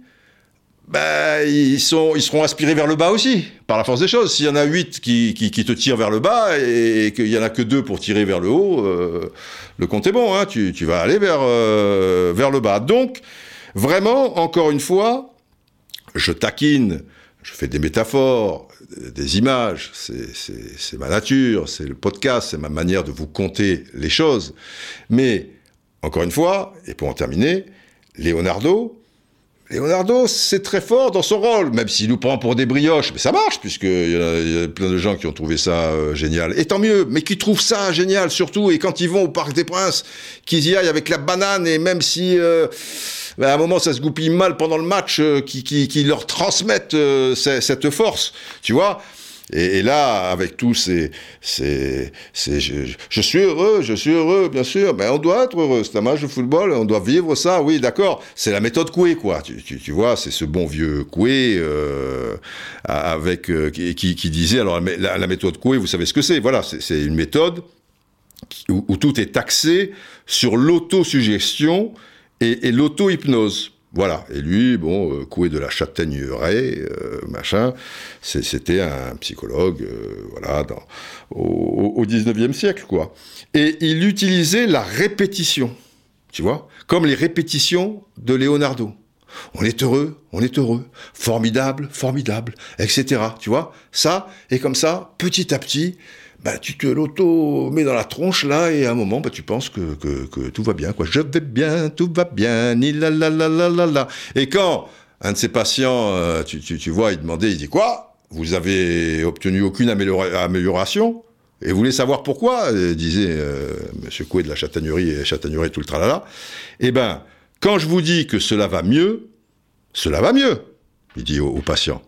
ben, ils, seront aspirés vers le bas aussi, par la force des choses. S'il y en a huit qui, te tirent vers le bas et, qu'il y en a que deux pour tirer vers le haut, euh, le compte est bon, hein, tu, vas aller euh, vers le bas. Donc, vraiment, encore une fois, je taquine, je fais des métaphores, des images, c'est ma nature, c'est le podcast, c'est ma manière de vous conter les choses. Mais, encore une fois, et pour en terminer, Leonardo, Leonardo, c'est très fort dans son rôle, même s'il nous prend pour des brioches, mais ça marche, puisqu'il y, y, a plein de gens qui ont trouvé ça euh, génial. Et tant mieux, mais qui trouvent ça génial, surtout, et quand ils vont au Parc des Princes, qu'ils y aillent avec la banane, et même si... Euh, à un moment ça se goupille mal pendant le match, euh, qui, leur transmettent euh, cette force, tu vois. Et, là, avec tous ces, je, suis heureux, je suis heureux, bien sûr. Ben, on doit être heureux. C'est un match de football, on doit vivre ça. Oui, d'accord. C'est la méthode Coué, quoi. Tu, vois, c'est ce bon vieux Coué euh, avec qui, disait. Alors la, la méthode Coué, vous savez ce que c'est Voilà, c'est une méthode où, où, tout est axé sur l'autosuggestion et, l'auto-hypnose. Voilà. Et lui, bon, euh, coué de la châtaigneraie, euh, machin, c'était un psychologue, euh, voilà, au, au 19e siècle, quoi. Et il utilisait la répétition, tu vois, comme les répétitions de Leonardo. On est heureux, on est heureux, formidable, formidable, etc. Tu vois, ça, et comme ça, petit à petit, bah, tu te l'auto mets dans la tronche là et à un moment bah, tu penses que, que, tout va bien quoi. Je vais bien, tout va bien, ni la. Et quand un de ces patients, euh, tu, tu, tu, vois, il demandait, il dit quoi? Vous avez obtenu aucune amélioration? Et voulez savoir pourquoi? Disait euh, Monsieur Coué de la Châtaignerie et Châtaignerie tout le tralala. Eh ben, quand je vous dis que cela va mieux, cela va mieux, il dit au patient.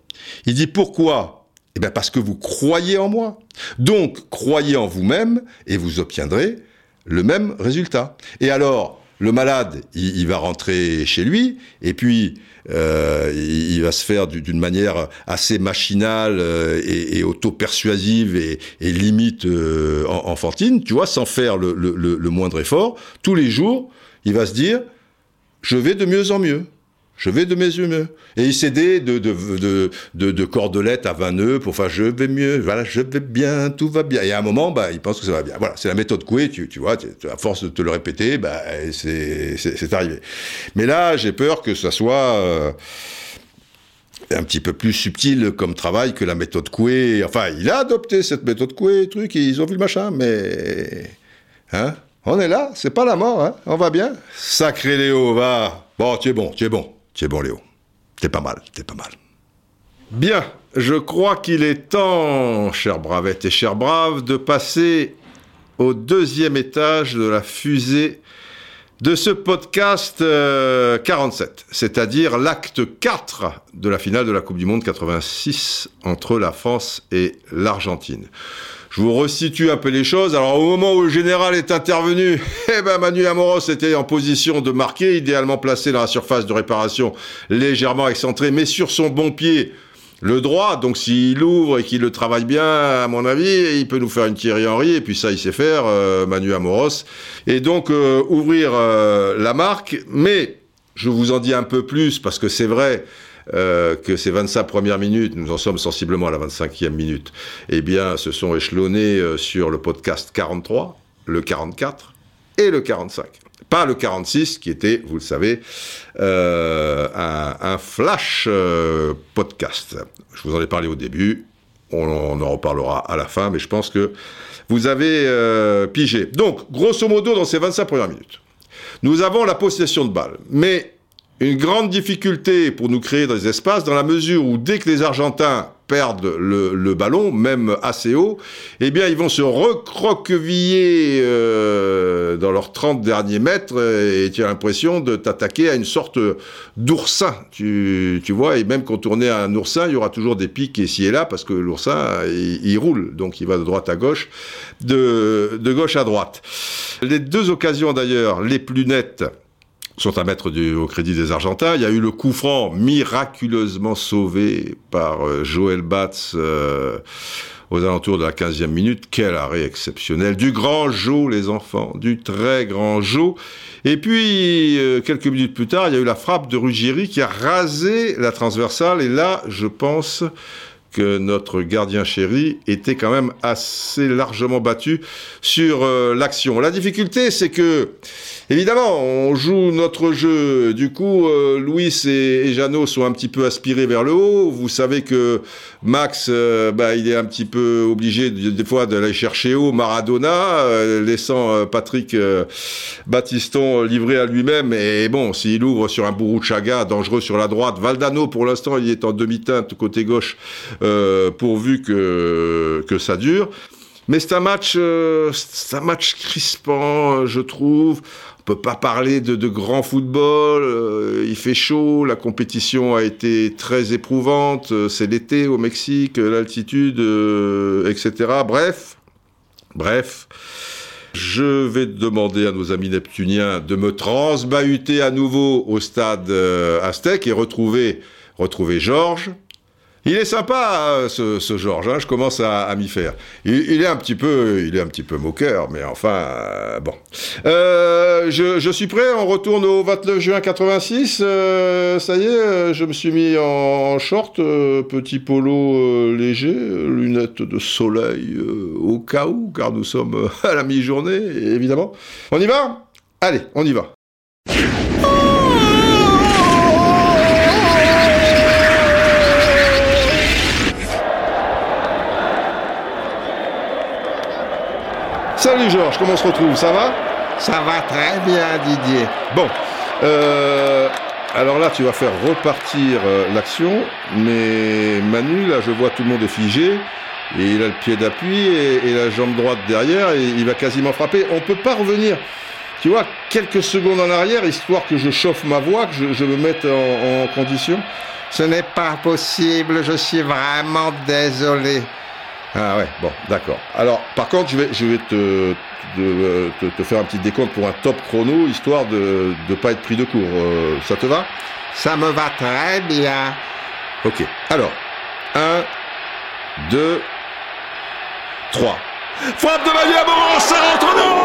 Il dit pourquoi eh bien parce que vous croyez en moi. Donc, croyez en vous-même et vous obtiendrez le même résultat. Et alors, le malade, il, va rentrer chez lui, et puis euh, il, va se faire d'une manière assez machinale euh, et, auto-persuasive et, limite euh, enfantine, tu vois, sans faire le moindre effort. Tous les jours, il va se dire, je vais de mieux en mieux. Je vais de mes mieux. Et il s'aidait de, de, de, de, de cordelettes à 20 nœuds pour faire je vais mieux, voilà, je vais bien, tout va bien. Et à un moment, bah, il pense que ça va bien. Voilà, c'est la méthode Coué, tu, tu vois, à force de te le répéter, bah, c'est arrivé. Mais là, j'ai peur que ça soit euh, un petit peu plus subtil comme travail que la méthode Coué. Enfin, il a adopté cette méthode Coué, truc, ils ont vu le machin, mais. Hein on est là, c'est pas la mort, hein on va bien. Sacré Léo, va. Bon, tu es bon, tu es bon. C'est bon, Léo. T'es pas mal, t'es pas mal. Bien, je crois qu'il est temps, cher Bravette et cher Brave, de passer au deuxième étage de la fusée de ce podcast 47, euh, c'est-à-dire l'acte 4 de la finale de la Coupe du Monde 86 entre la France et l'Argentine. Je vous resitue un peu les choses. Alors au moment où le général est intervenu, eh ben Manu Amoros était en position de marquer, idéalement placé dans la surface de réparation, légèrement excentré, mais sur son bon pied, le droit. Donc s'il ouvre et qu'il le travaille bien, à mon avis, il peut nous faire une Thierry Henry. Et puis ça, il sait faire, euh, Manu Amoros. Et donc euh, ouvrir euh, la marque. Mais je vous en dis un peu plus parce que c'est vrai. Euh, que ces 25 premières minutes, nous en sommes sensiblement à la 25e minute, eh bien, se sont échelonnés euh, sur le podcast 43, le 44 et le 45. Pas le 46, qui était, vous le savez, euh, un, flash podcast. Je vous en ai parlé au début, on, en reparlera à la fin, mais je pense que vous avez pigé. Donc, grosso modo, dans ces 25 premières minutes, nous avons la possession de balles, mais une grande difficulté pour nous créer des espaces dans la mesure où dès que les Argentins perdent le, ballon, même assez haut, eh bien ils vont se recroqueviller euh, dans leurs 30 derniers mètres et tu as l'impression de t'attaquer à une sorte d'oursin, tu, vois, et même quand tournait un oursin, il y aura toujours des pics ici et là parce que l'oursin, il, roule, donc il va de droite à gauche, de gauche à droite. Les deux occasions d'ailleurs les plus nettes, sont à mettre au crédit des Argentins. Il y a eu le coup franc miraculeusement sauvé par euh, Joël Batz euh, aux alentours de la 15e minute. Quel arrêt exceptionnel. Du grand Joe, les enfants, du très grand Joe. Et puis, euh, quelques minutes plus tard, il y a eu la frappe de Ruggieri qui a rasé la transversale. Et là, je pense que notre gardien chéri était quand même assez largement battu sur euh, l'action. La difficulté, c'est que, évidemment, on joue notre jeu. Du coup, euh, Louis et, et, Jeannot sont un petit peu aspirés vers le haut. Vous savez que Max, euh, bah, il est un petit peu obligé des fois d'aller chercher haut Maradona, laissant Patrick Battiston livré à lui-même. Et bon, s'il ouvre sur un Bourou-Chaga, dangereux sur la droite, Valdano, pour l'instant, il est en demi-teinte côté gauche. Euh, pourvu que, que ça dure. Mais c'est un match, euh, c'est un match crispant, je trouve. On peut pas parler de, de grand football. Euh, il fait chaud, la compétition a été très éprouvante. C'est l'été au Mexique, l'altitude, etc. Bref, bref. Je vais demander à nos amis neptuniens de me transbahuter à nouveau au stade Aztec et retrouver, retrouver Georges, il est sympa, ce, ce Georges. Hein, je commence à, m'y faire. Il, est un petit peu, il est un petit peu moqueur, mais enfin, euh, bon. Euh, je, suis prêt. On retourne au 29 juin 86. Euh, ça y est, je me suis mis en, short, euh, petit polo euh, léger, lunettes de soleil au cas où, car nous sommes à la mi-journée, évidemment. On y va? Allez, on y va. Georges, comment on se retrouve? Ça va? Ça va très bien, Didier. Bon, euh, alors là, tu vas faire repartir euh, l'action, mais Manu, là, je vois tout le monde est figé. Et il a le pied d'appui et, la jambe droite derrière et il va quasiment frapper. On peut pas revenir, tu vois, quelques secondes en arrière, histoire que je chauffe ma voix, que je, me mette en, condition. Ce n'est pas possible, je suis vraiment désolé. Ah ouais, bon, d'accord. Alors, par contre, je vais, je vais te, te, faire un petit décompte pour un top chrono, histoire de ne pas être pris de court. Euh, ça te va? Ça me va très bien. Ok. Alors, 1, 2, 3. Frappe de Amoros, ça rentre, non,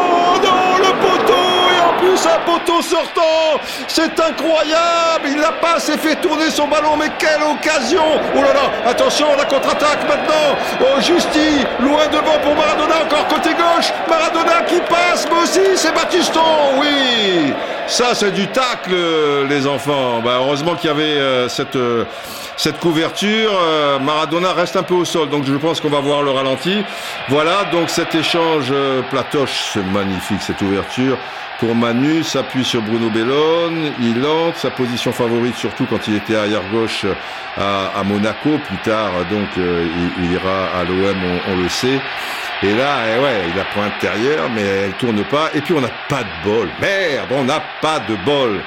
un poteau sortant, c'est incroyable, il la passe et fait tourner son ballon, mais quelle occasion Oh là là, attention, la contre-attaque maintenant, oh Justi, loin devant pour Maradona, encore côté gauche, Maradona qui passe, mais aussi c'est Batiston, oui ça, c'est du tacle, les enfants. Bah, heureusement qu'il y avait euh, cette, euh, cette couverture. Euh, Maradona reste un peu au sol, donc je pense qu'on va voir le ralenti. Voilà, donc cet échange Platoche, c'est magnifique cette ouverture. Pour Manu, s'appuie sur Bruno Bellone, il entre, sa position favorite surtout quand il était arrière gauche à, Monaco, plus tard donc il, ira à l'OM, on, le sait. Et là, eh ouais, il a point intérieur, mais elle tourne pas. Et puis on n'a pas de bol. Merde, on n'a pas de bol.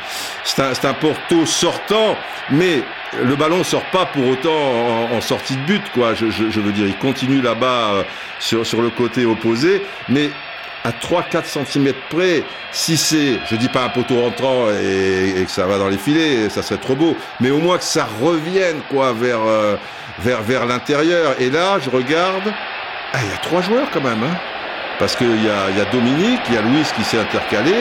C'est un, un, Porto sortant, mais le ballon sort pas pour autant en, sortie de but, quoi. Je, veux dire, il continue là-bas euh, sur, sur le côté opposé, mais à 3-4 cm près, si c'est, je dis pas un poteau rentrant et, que ça va dans les filets, ça serait trop beau, mais au moins que ça revienne, quoi, vers, euh, vers, vers l'intérieur. Et là, je regarde, ah, il y a trois joueurs quand même, hein Parce qu'il y a, y a Dominique, il y a Louis qui s'est intercalé.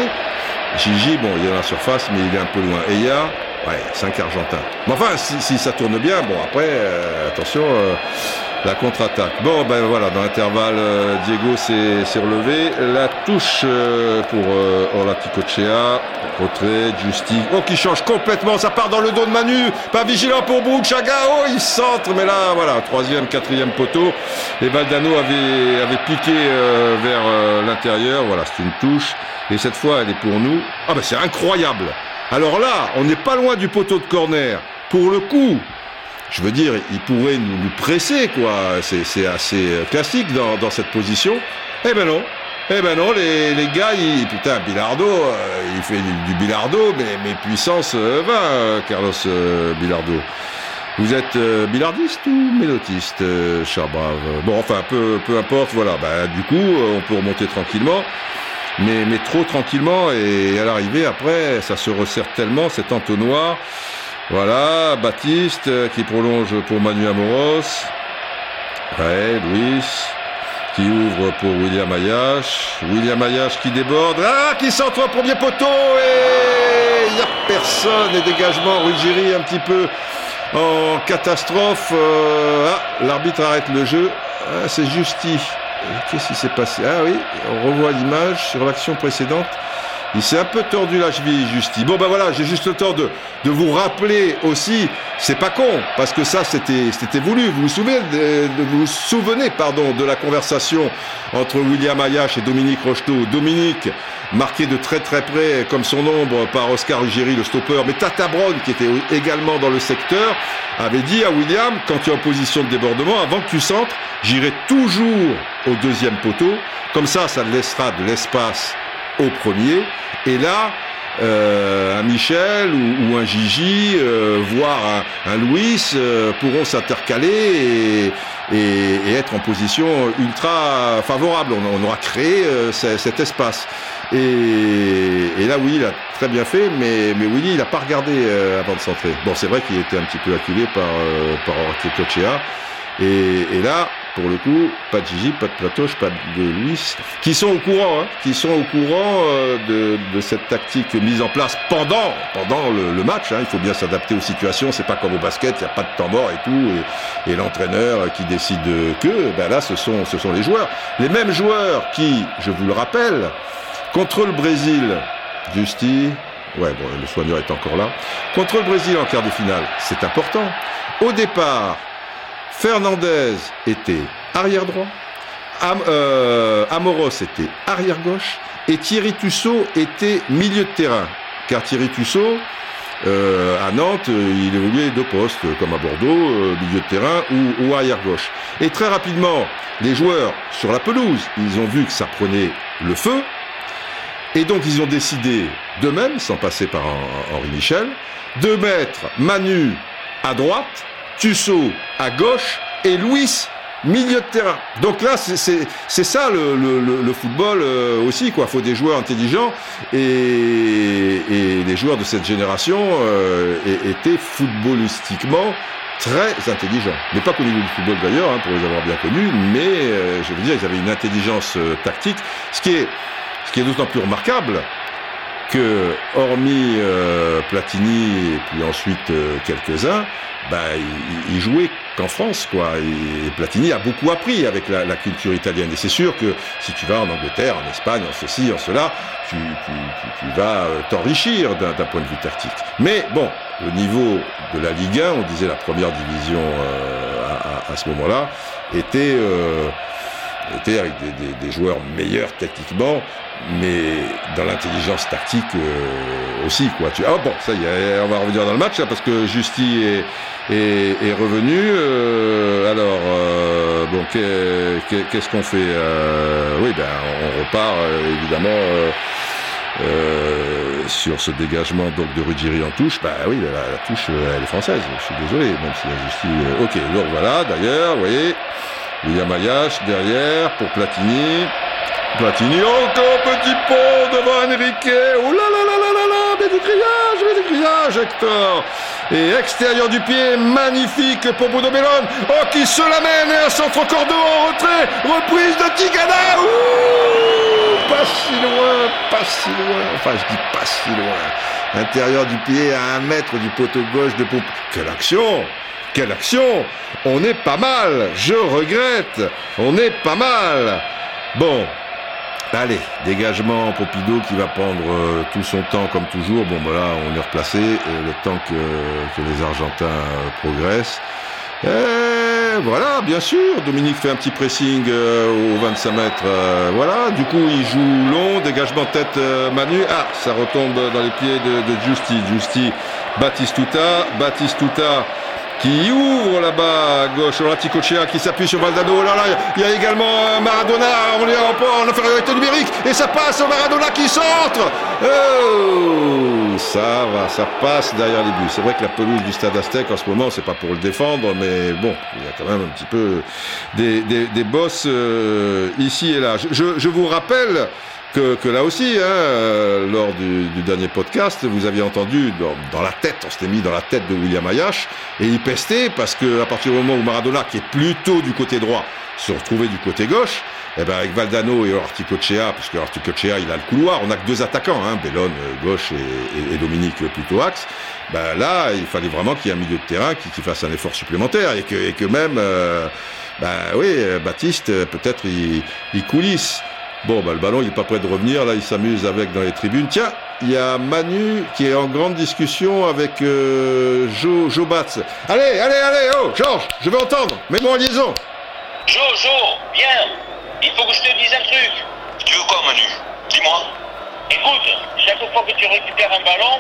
Gigi, bon, il est dans la surface, mais il est un peu loin. Et il y a, ouais, cinq Argentins. Mais enfin, si, si ça tourne bien, bon, après, euh, attention, euh, la contre-attaque. Bon, ben voilà, dans l'intervalle, euh, Diego s'est relevé. La touche pour euh, Orlaticochea. Retrait, Justi. Oh, qui change complètement. Ça part dans le dos de Manu. Pas vigilant pour Chaga. Oh, il centre. Mais là, voilà, troisième, quatrième poteau. Et Valdano avait, avait piqué vers l'intérieur. Voilà, c'est une touche. Et cette fois, elle est pour nous. Ah ben c'est incroyable. Alors là, on n'est pas loin du poteau de corner. Pour le coup, je veux dire, il pourrait nous, presser, quoi. C'est assez classique dans, cette position. Eh ben non. Eh ben non, les, les gars, ils, putain, Bilardo, euh, il fait du, Bilardo, mais, mais puissance euh, va, euh, Carlos Bilardo. Vous êtes bilardiste ou mélotiste, cher brave Bon, enfin, peu, peu importe, voilà. Bah, du coup, on peut remonter tranquillement mais, trop tranquillement. Et à l'arrivée, après, ça se resserre tellement, cet entonnoir. Voilà, Baptiste euh, qui prolonge pour Manu Amoros. Ouais, Luis qui ouvre pour William Ayash. William Ayash qui déborde. Ah, qui centre au premier poteau et il n'y a personne. Et dégagement, Ruggieri un petit peu en catastrophe. Euh, ah, l'arbitre arrête le jeu. Ah, c'est Justi Qu'est-ce qui s'est passé? Ah oui, on revoit l'image sur l'action précédente. Il s'est un peu tordu la cheville, Justi. Bon, ben voilà, j'ai juste le temps de, de vous rappeler aussi, c'est pas con, parce que ça, c'était, voulu. Vous vous souvenez, de, vous, souvenez, pardon, de la conversation entre William Ayash et Dominique Rocheteau. Dominique, marqué de très très près, comme son ombre, par Oscar Ugiri, le stopper, mais Tata Brown, qui était également dans le secteur, avait dit à William, quand tu es en position de débordement, avant que tu centres, j'irai toujours au deuxième poteau, comme ça, ça laissera de l'espace au premier. Et là, euh, un Michel ou, un Gigi, euh, voire un, Louis, euh, pourront s'intercaler et, être en position ultra favorable. On, aura créé cet espace. Et, là, oui, il a très bien fait, mais, mais Willy, il n'a pas regardé avant de centrer. Bon, c'est vrai qu'il était un petit peu acculé par, par Orticochea. Et, et là, pour le coup, pas de Gigi, pas de Platoche, pas de Luis, qui sont au courant, hein, qui sont au courant euh, de, cette tactique mise en place pendant, pendant le, match. Hein. Il faut bien s'adapter aux situations. C'est pas comme au basket, il n'y a pas de temps et tout, et, et l'entraîneur qui décide que, ben là, ce sont, ce sont les joueurs, les mêmes joueurs qui, je vous le rappelle, contre le Brésil, Justi, ouais, bon, le soigneur est encore là, contre le Brésil en quart de finale, c'est important. Au départ, Fernandez était arrière droit. Amoros était arrière gauche et Thierry Tussaud était milieu de terrain. Car Thierry Tussaud, à Nantes, il évoluait de postes, comme à Bordeaux, milieu de terrain ou, ou arrière gauche. Et très rapidement, les joueurs sur la pelouse, ils ont vu que ça prenait le feu, et donc ils ont décidé d'eux-mêmes, sans passer par Henri Michel, de mettre Manu à droite, Tussaud à gauche et Louis milieu de terrain. Donc là, c'est ça le, football euh, aussi. Il faut des joueurs intelligents et, et les joueurs de cette génération euh, étaient footballistiquement très intelligents. Mais pas qu'au niveau du football d'ailleurs, hein, pour les avoir bien connus, mais euh, je veux dire, ils avaient une intelligence tactique, ce qui est ce qui est d'autant plus remarquable que, hormis euh, Platini et puis ensuite euh, quelques-uns, bah, il, jouait qu'en France, quoi. Et Platini a beaucoup appris avec la, culture italienne. Et c'est sûr que si tu vas en Angleterre, en Espagne, en ceci, en cela, tu, vas euh, t'enrichir d'un point de vue tactique. Mais bon, le niveau de la Ligue 1, on disait la première division à, ce moment-là, était était avec des, des, des, joueurs meilleurs techniquement, mais dans l'intelligence tactique euh, aussi quoi. Tu ah bon ça y est, on va revenir dans le match là, parce que Justy est, est, est revenu. Euh, alors euh, bon qu'est-ce qu'on fait euh, Oui ben on repart euh, évidemment. Euh, sur ce dégagement donc de Ruggieri en touche, bah oui, la, la touche elle est française. Je suis désolé, même si la justice. ok, donc voilà. D'ailleurs, vous voyez, William Ayash derrière pour Platini. Platini, encore petit pont devant Enrique. Oh là là là là là là, mais du grillage, mais du grillage, Hector. Et extérieur du pied, magnifique pour Bodo Bellone. Oh, qui se l'amène et un centre cordeau en retrait. Reprise de Tigana. Ouh, pas si loin, pas si loin. Enfin, je dis pas si loin. Intérieur du pied à un mètre du poteau gauche de Pompe. Quelle action! Quelle action On est pas mal, je regrette, on est pas mal. Bon, allez, dégagement Pompidou qui va prendre euh, tout son temps comme toujours. Bon, voilà, on est replacé, euh, le temps que, que les Argentins euh, progressent. Voilà, bien sûr, Dominique fait un petit pressing euh, aux 25 mètres. Voilà, du coup, il joue long, dégagement tête Manu. Ah, ça retombe dans les pieds de, de Justi. Justi, Batistuta qui ouvre là-bas à gauche, Cochea qui s'appuie sur Valdano. Oh là là, il y a également Maradona on est en, en infériorité numérique et ça passe au Maradona qui centre. Oh, ça va, ça passe derrière les buts. C'est vrai que la pelouse du Stade Aztec en ce moment, c'est pas pour le défendre, mais bon, il y a quand même un petit peu des, des, des bosses euh, ici et là. Je, je vous rappelle que, là aussi, hein, euh, lors du, dernier podcast, vous aviez entendu dans, la tête, on s'était mis dans la tête de William Ayash, et il pestait parce que à partir du moment où Maradona, qui est plutôt du côté droit, se retrouvait du côté gauche, eh ben avec Valdano et Orticochea, parce que il a le couloir, on a que deux attaquants, hein, Bellone gauche et, et, et, Dominique plutôt axe. Ben là, il fallait vraiment qu'il y ait un milieu de terrain qui, fasse un effort supplémentaire et que, et même, euh, ben oui, Baptiste peut-être il, il coulisse. Bon, bah, le ballon, il n'est pas prêt de revenir. Là, il s'amuse avec dans les tribunes. Tiens, il y a Manu qui est en grande discussion avec euh, Joe, Joe Batz. Allez, allez, allez, oh, Georges, je veux entendre. Mets-moi en liaison. Joe, Joe, viens. Il faut que je te dise un truc. Tu veux quoi, Manu? Dis-moi. Écoute, chaque fois que tu récupères un ballon,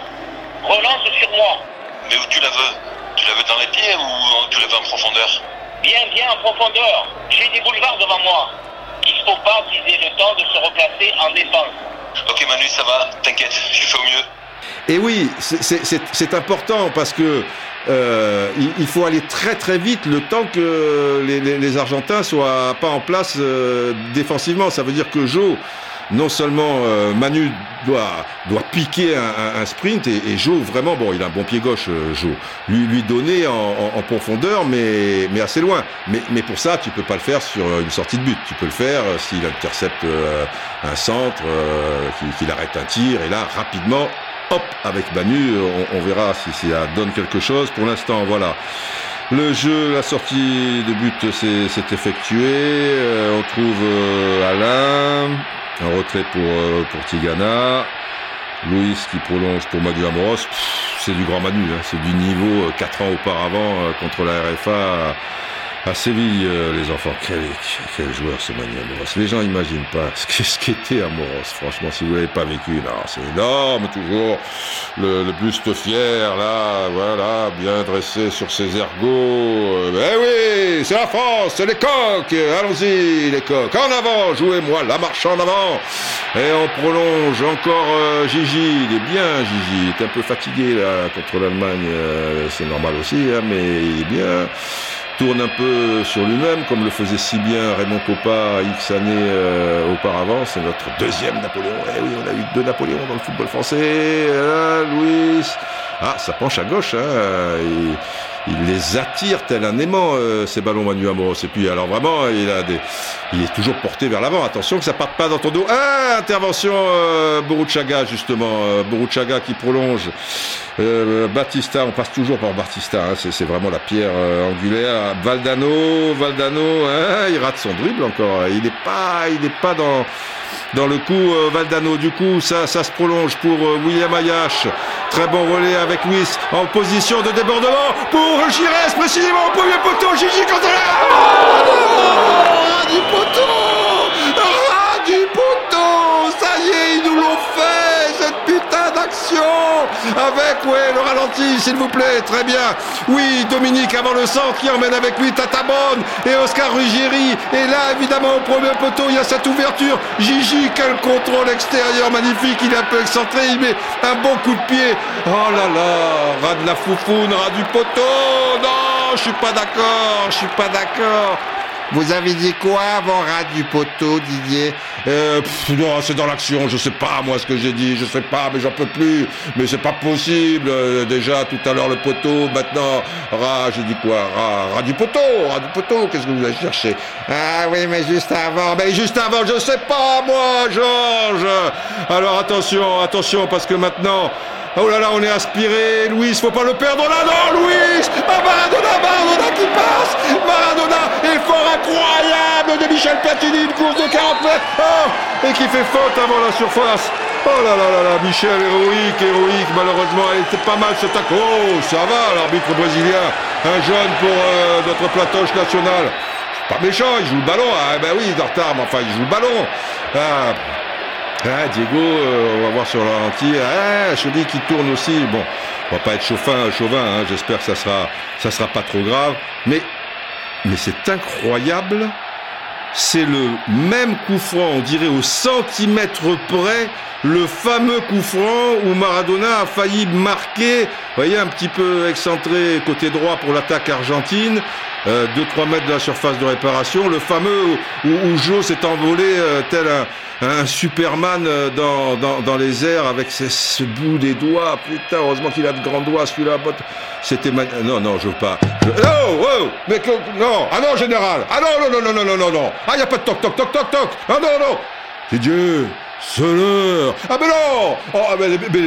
relance sur moi. Mais où tu la veux? Tu la veux dans les pieds ou tu la veux en profondeur? Bien, bien en profondeur. J'ai des boulevards devant moi. Il ne faut pas qu'ils aient le temps de se replacer en défense. Ok Manu, ça va, t'inquiète, je fais au mieux. Et oui, c'est important parce que euh, il, il, faut aller très très vite le temps que les, les, les Argentins soient pas en place euh, défensivement. Ça veut dire que Joe non seulement euh, Manu doit doit piquer un, sprint et, Joe vraiment bon il a un bon pied gauche euh, Joe. Lui lui donner en, profondeur mais mais assez loin. Mais mais pour ça tu peux pas le faire sur une sortie de but. Tu peux le faire euh, s'il intercepte euh, un centre qu'il qu arrête un tir. Et là rapidement hop avec Manu on, verra si, ça donne quelque chose. Pour l'instant voilà. Le jeu, la sortie de but s'est effectuée. Euh, on trouve euh, Alain, un retrait pour, euh, pour Tigana. Louis qui prolonge pour Manu Amoros. C'est du grand Manu, hein. c'est du niveau 4 ans auparavant contre la RFA à Séville, euh, les enfants. Quel, quel joueur ce Manu Amoros. Les gens n'imaginent pas ce qu'était Amoros. Franchement, si vous l'avez pas vécu, non, c'est énorme toujours. Le, le buste fier, là, voilà, bien dressé sur ses ergots. Euh, Eh oui, c'est la France, c'est les coqs. Allons-y, les coqs. En avant, jouez-moi la marche en avant. Et on prolonge encore euh, Gigi. Il est bien, Gigi. Il est un peu fatigué, là, contre l'Allemagne. Euh, c'est normal aussi, hein, mais il est bien tourne un peu sur lui-même, comme le faisait si bien Raymond Coppa X années euh, auparavant. C'est notre deuxième Napoléon. Eh oui, on a eu deux Napoléons dans le football français. Là, Louis. Ah, ça penche à gauche. Hein. Il les attire tel un aimant, euh, ces ballons Manu Amoros. Et puis, alors vraiment, il a des, il est toujours porté vers l'avant. Attention que ça parte pas dans ton dos. Ah, intervention euh, Boruchaga, justement. Euh, Boruchaga qui prolonge. Euh, Batista, on passe toujours par Batista, hein, c'est, c'est vraiment la pierre euh, angulaire. Valdano, Valdano, hein, il rate son dribble encore. Il n'est pas, il n'est pas dans dans le coup euh, Valdano. Du coup, ça, se prolonge pour euh, William Ayash. Très bon relais avec Luis en position de débordement pour Gires précisément au premier poteau. Gigi poteau, avec ouais le ralenti s'il vous plaît. Très bien. Oui, Dominique avant le centre qui emmène avec lui Tatabone et Oscar Ruggieri. Et là, évidemment, au premier poteau, il y a cette ouverture. Gigi, quel contrôle extérieur magnifique. Il est un peu excentré. Il met un bon coup de pied. Oh là là, ras de la foufoune, ras du poteau. Non, je suis pas d'accord. Je suis pas d'accord. Vous avez dit quoi avant ras du poteau, Didier Euh, pff, non, c'est dans l'action. Je sais pas moi ce que j'ai dit. Je sais pas, mais j'en peux plus. Mais c'est pas possible. Euh, déjà tout à l'heure le poteau. Maintenant, ras. J'ai dit quoi Ras, ras du poteau. Ras du poteau. Qu'est-ce que vous avez cherché? Ah oui, mais juste avant. Mais juste avant, je sais pas moi, Georges. Alors attention, attention, parce que maintenant. Oh là là, on est aspiré, Louis, faut pas le perdre là, non, Louis Ah, Maradona, Maradona qui passe Maradona, effort incroyable de Michel Platini, une course de 40 mètres, oh, et qui fait faute avant la surface. Oh là là là là, Michel, héroïque, héroïque, malheureusement, elle était pas mal ce tac. Oh, ça va, l'arbitre brésilien, un jeune pour euh, notre platoche national. Pas méchant, il joue le ballon, ah ben oui, il est en retard, mais enfin, il joue le ballon. Ah, ah, Diego, euh, on va voir sur le ralenti. Ah, Chevy qui tourne aussi. Bon, on va pas être chauvin, chauvin. Hein, J'espère que ça sera, ça sera pas trop grave. Mais, mais c'est incroyable. C'est le même coup franc, on dirait au centimètre près, le fameux coup franc où Maradona a failli marquer, voyez, un petit peu excentré côté droit pour l'attaque argentine, 2-3 mètres de la surface de réparation, le fameux où, où Joe s'est envolé euh, tel un, un Superman euh, dans, dans, les airs avec ce, ce bout des doigts. Putain, heureusement qu'il a de grands doigts, celui-là. C'était man- Non, non, je veux pas. Je... Oh, oh, mais que- non, ah non, général. Ah non, non, non, non, non, non, non. Ah, y a pas de toc, toc, toc, toc, toc. Ah non, non. Didier, c'est. Ah mais non oh, ah,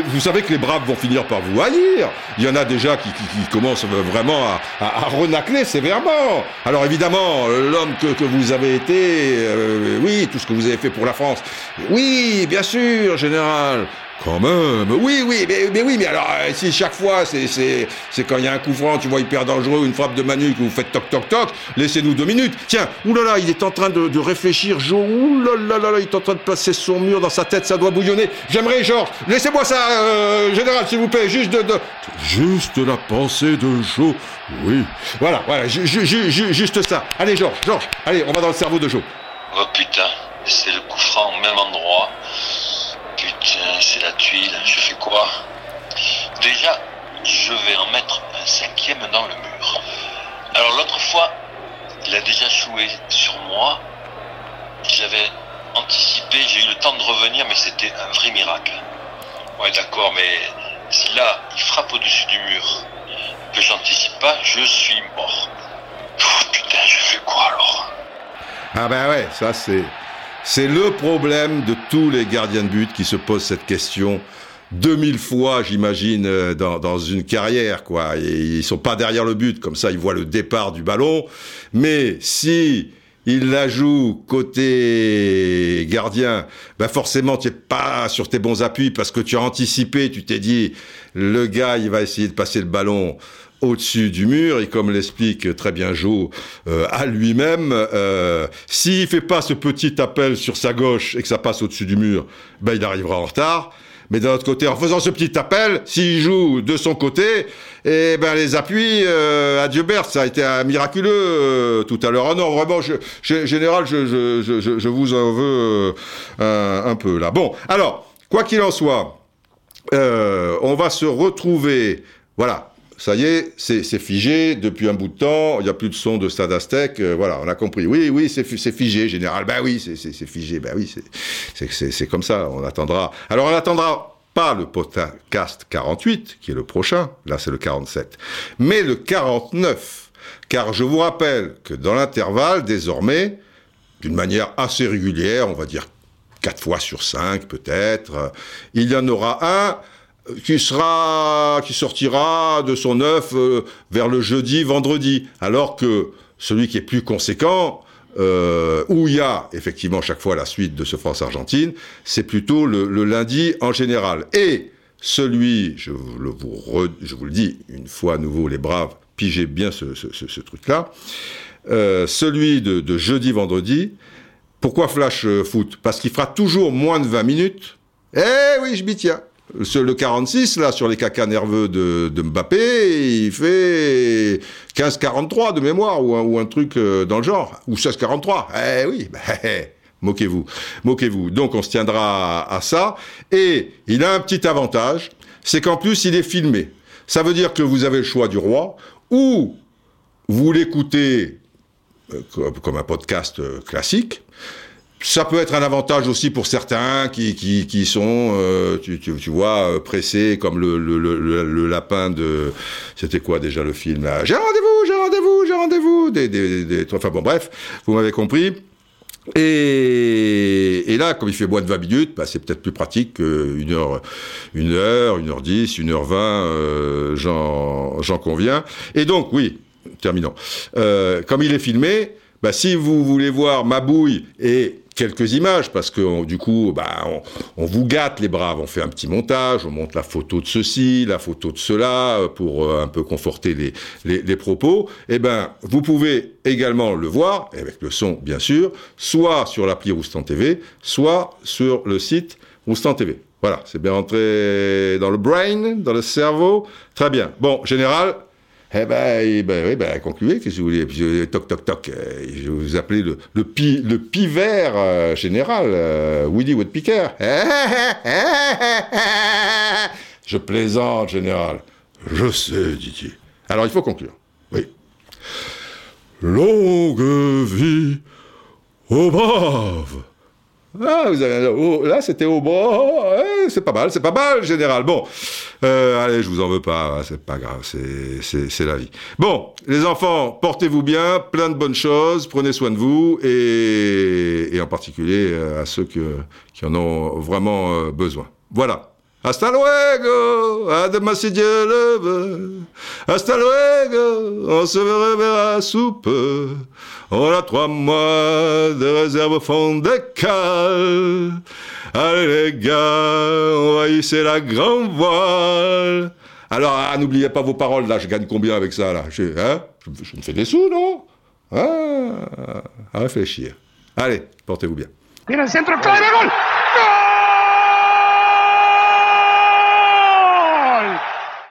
vous savez que les braves vont finir par vous haïr. Il y en a déjà qui, commencent vraiment à, à, à renacler sévèrement. Alors évidemment, l'homme que, que vous avez été, euh, oui, tout ce que vous avez fait pour la France, oui, bien sûr, général. Quand même, oui, oui, mais, mais oui, mais alors euh, si chaque fois c'est quand il y a un coup franc, tu vois hyper dangereux, une frappe de Manu que vous faites toc toc toc, laissez-nous deux minutes. Tiens, oulala, il est en train de, de réfléchir, Joe, oulala, il est en train de placer son mur dans sa tête, ça doit bouillonner. J'aimerais, Georges, laissez-moi ça, euh, général, s'il vous plaît, juste de, de juste la pensée de Joe, oui, voilà, voilà, ju- ju- ju- juste ça. Allez, Georges, Georges, allez, on va dans le cerveau de Joe. Oh putain, c'est le coup franc au même endroit. Putain, c'est la tuile. Je fais quoi? Déjà, je vais en mettre un cinquième dans le mur. Alors l'autre fois, il a déjà joué sur moi. J'avais anticipé, j'ai eu le temps de revenir, mais c'était un vrai miracle. Ouais, d'accord, mais si là, il frappe au-dessus du mur, que j'anticipe pas, je suis mort. Pff, putain, je fais quoi alors? Ah ben ouais, ça c'est c'est le problème de tous les gardiens de but qui se posent cette question 2000 fois, j'imagine, euh, dans, dans une carrière, quoi. Ils sont pas derrière le but, comme ça, ils voient le départ du ballon. Mais si il la joue côté gardien, ben forcément, tu es pas sur tes bons appuis parce que tu as anticipé, tu t'es dit, le gars, il va essayer de passer le ballon au-dessus du mur et comme l'explique très bien Joe euh, à lui-même, euh, s'il fait pas ce petit appel sur sa gauche et que ça passe au-dessus du mur, ben il arrivera en retard. Mais d'un autre côté, en faisant ce petit appel, s'il joue de son côté, eh ben les appuis, euh, à ça a été un miraculeux euh, tout à l'heure. Ah non, vraiment, je, je- général, je, je, je, je vous en veux euh, un, un peu là. Bon, alors, quoi qu'il en soit, euh, on va se retrouver, voilà. Ça y est, c'est figé depuis un bout de temps. Il n'y a plus de son de Stade Aztec. euh, voilà, on a compris. Oui, oui, c'est fi- c'est figé, général. Ben oui, c'est- figé. Ben oui, c'est- comme ça. On attendra. Alors, on n'attendra pas le podcast 48, qui est le prochain. Là, c'est le 47. Mais le 49. Car je vous rappelle que dans l'intervalle, désormais, d'une manière assez régulière, on va dire quatre fois sur cinq peut-être, euh, il y en aura un qui sera, qui sortira de son œuf euh, vers le jeudi, vendredi, alors que celui qui est plus conséquent, euh, où il y a effectivement chaque fois la suite de ce France-Argentine, c'est plutôt le, lundi en général. Et celui, je vous le, dis une fois à nouveau, les braves, pigez bien ce, truc-là, euh, celui de, jeudi-vendredi, pourquoi Flash Foot? Parce qu'il fera toujours moins de 20 minutes. Eh oui, je m'y tiens. Le 46, là, sur les cacas nerveux de, Mbappé, il fait 15-43 de mémoire, ou un, truc euh, dans le genre. Ou 16-43. Eh oui, bah, moquez-vous. Moquez-vous. Donc, on se tiendra à, ça. Et il a un petit avantage, c'est qu'en plus, il est filmé. Ça veut dire que vous avez le choix du roi, ou vous l'écoutez euh, comme, comme un podcast euh, classique. Ça peut être un avantage aussi pour certains qui, qui, qui sont, euh, tu, tu, tu vois, euh, pressés comme le, le, le, le- lapin de... C'était quoi déjà le film J'ai rendez-vous, j'ai rendez-vous, j'ai rendez-vous des, des, des- Enfin bon, bref, vous m'avez compris. Et, et là, comme il fait moins de 20 minutes, bah, c'est peut-être plus pratique qu'une heure, une heure, une heure dix, une heure vingt, euh, j'en, j'en conviens. Et donc, oui, terminons. Euh, comme il est filmé, bah, si vous voulez voir ma bouille et quelques images, parce que du coup, bah, on, on vous gâte les braves, on fait un petit montage, on monte la photo de ceci, la photo de cela, euh, pour euh, un peu conforter les, les, les propos, eh ben, vous pouvez également le voir, avec le son bien sûr, soit sur l'appli Roustan TV, soit sur le site Roustan TV. Voilà, c'est bien rentré dans le brain, dans le cerveau. Très bien. Bon, général, eh ben, eh ben, oui, ben, concluez, qu'est-ce que vous voulez euh, Toc, toc, toc. euh, Je vais vous appeler le, le, pi, euh, général, euh, Woody Woodpecker. Je plaisante, général. Je sais, Didier. Alors, il faut conclure. Oui. Longue vie aux braves. Ah, vous avez, oh, là, c'était au bras. Ouais, c'est pas mal, c'est pas mal, général. Bon, euh, allez, je vous en veux pas, hein, c'est pas grave, c'est la vie. Bon, les enfants, portez-vous bien, plein de bonnes choses, prenez soin de vous, et, et en particulier euh, à ceux que- qui en ont vraiment euh, besoin. Voilà. Hasta luego, demain si Dieu le veut. Hasta luego, on se reverra sous peu. On a trois mois de réserve au fond des. Allez les gars, on va hisser la grande voile. Alors, ah, n'oubliez pas vos paroles, là, je gagne combien avec ça, là? Je, hein? Je, me fais des sous, non? Ah, à réfléchir. Allez, portez-vous bien.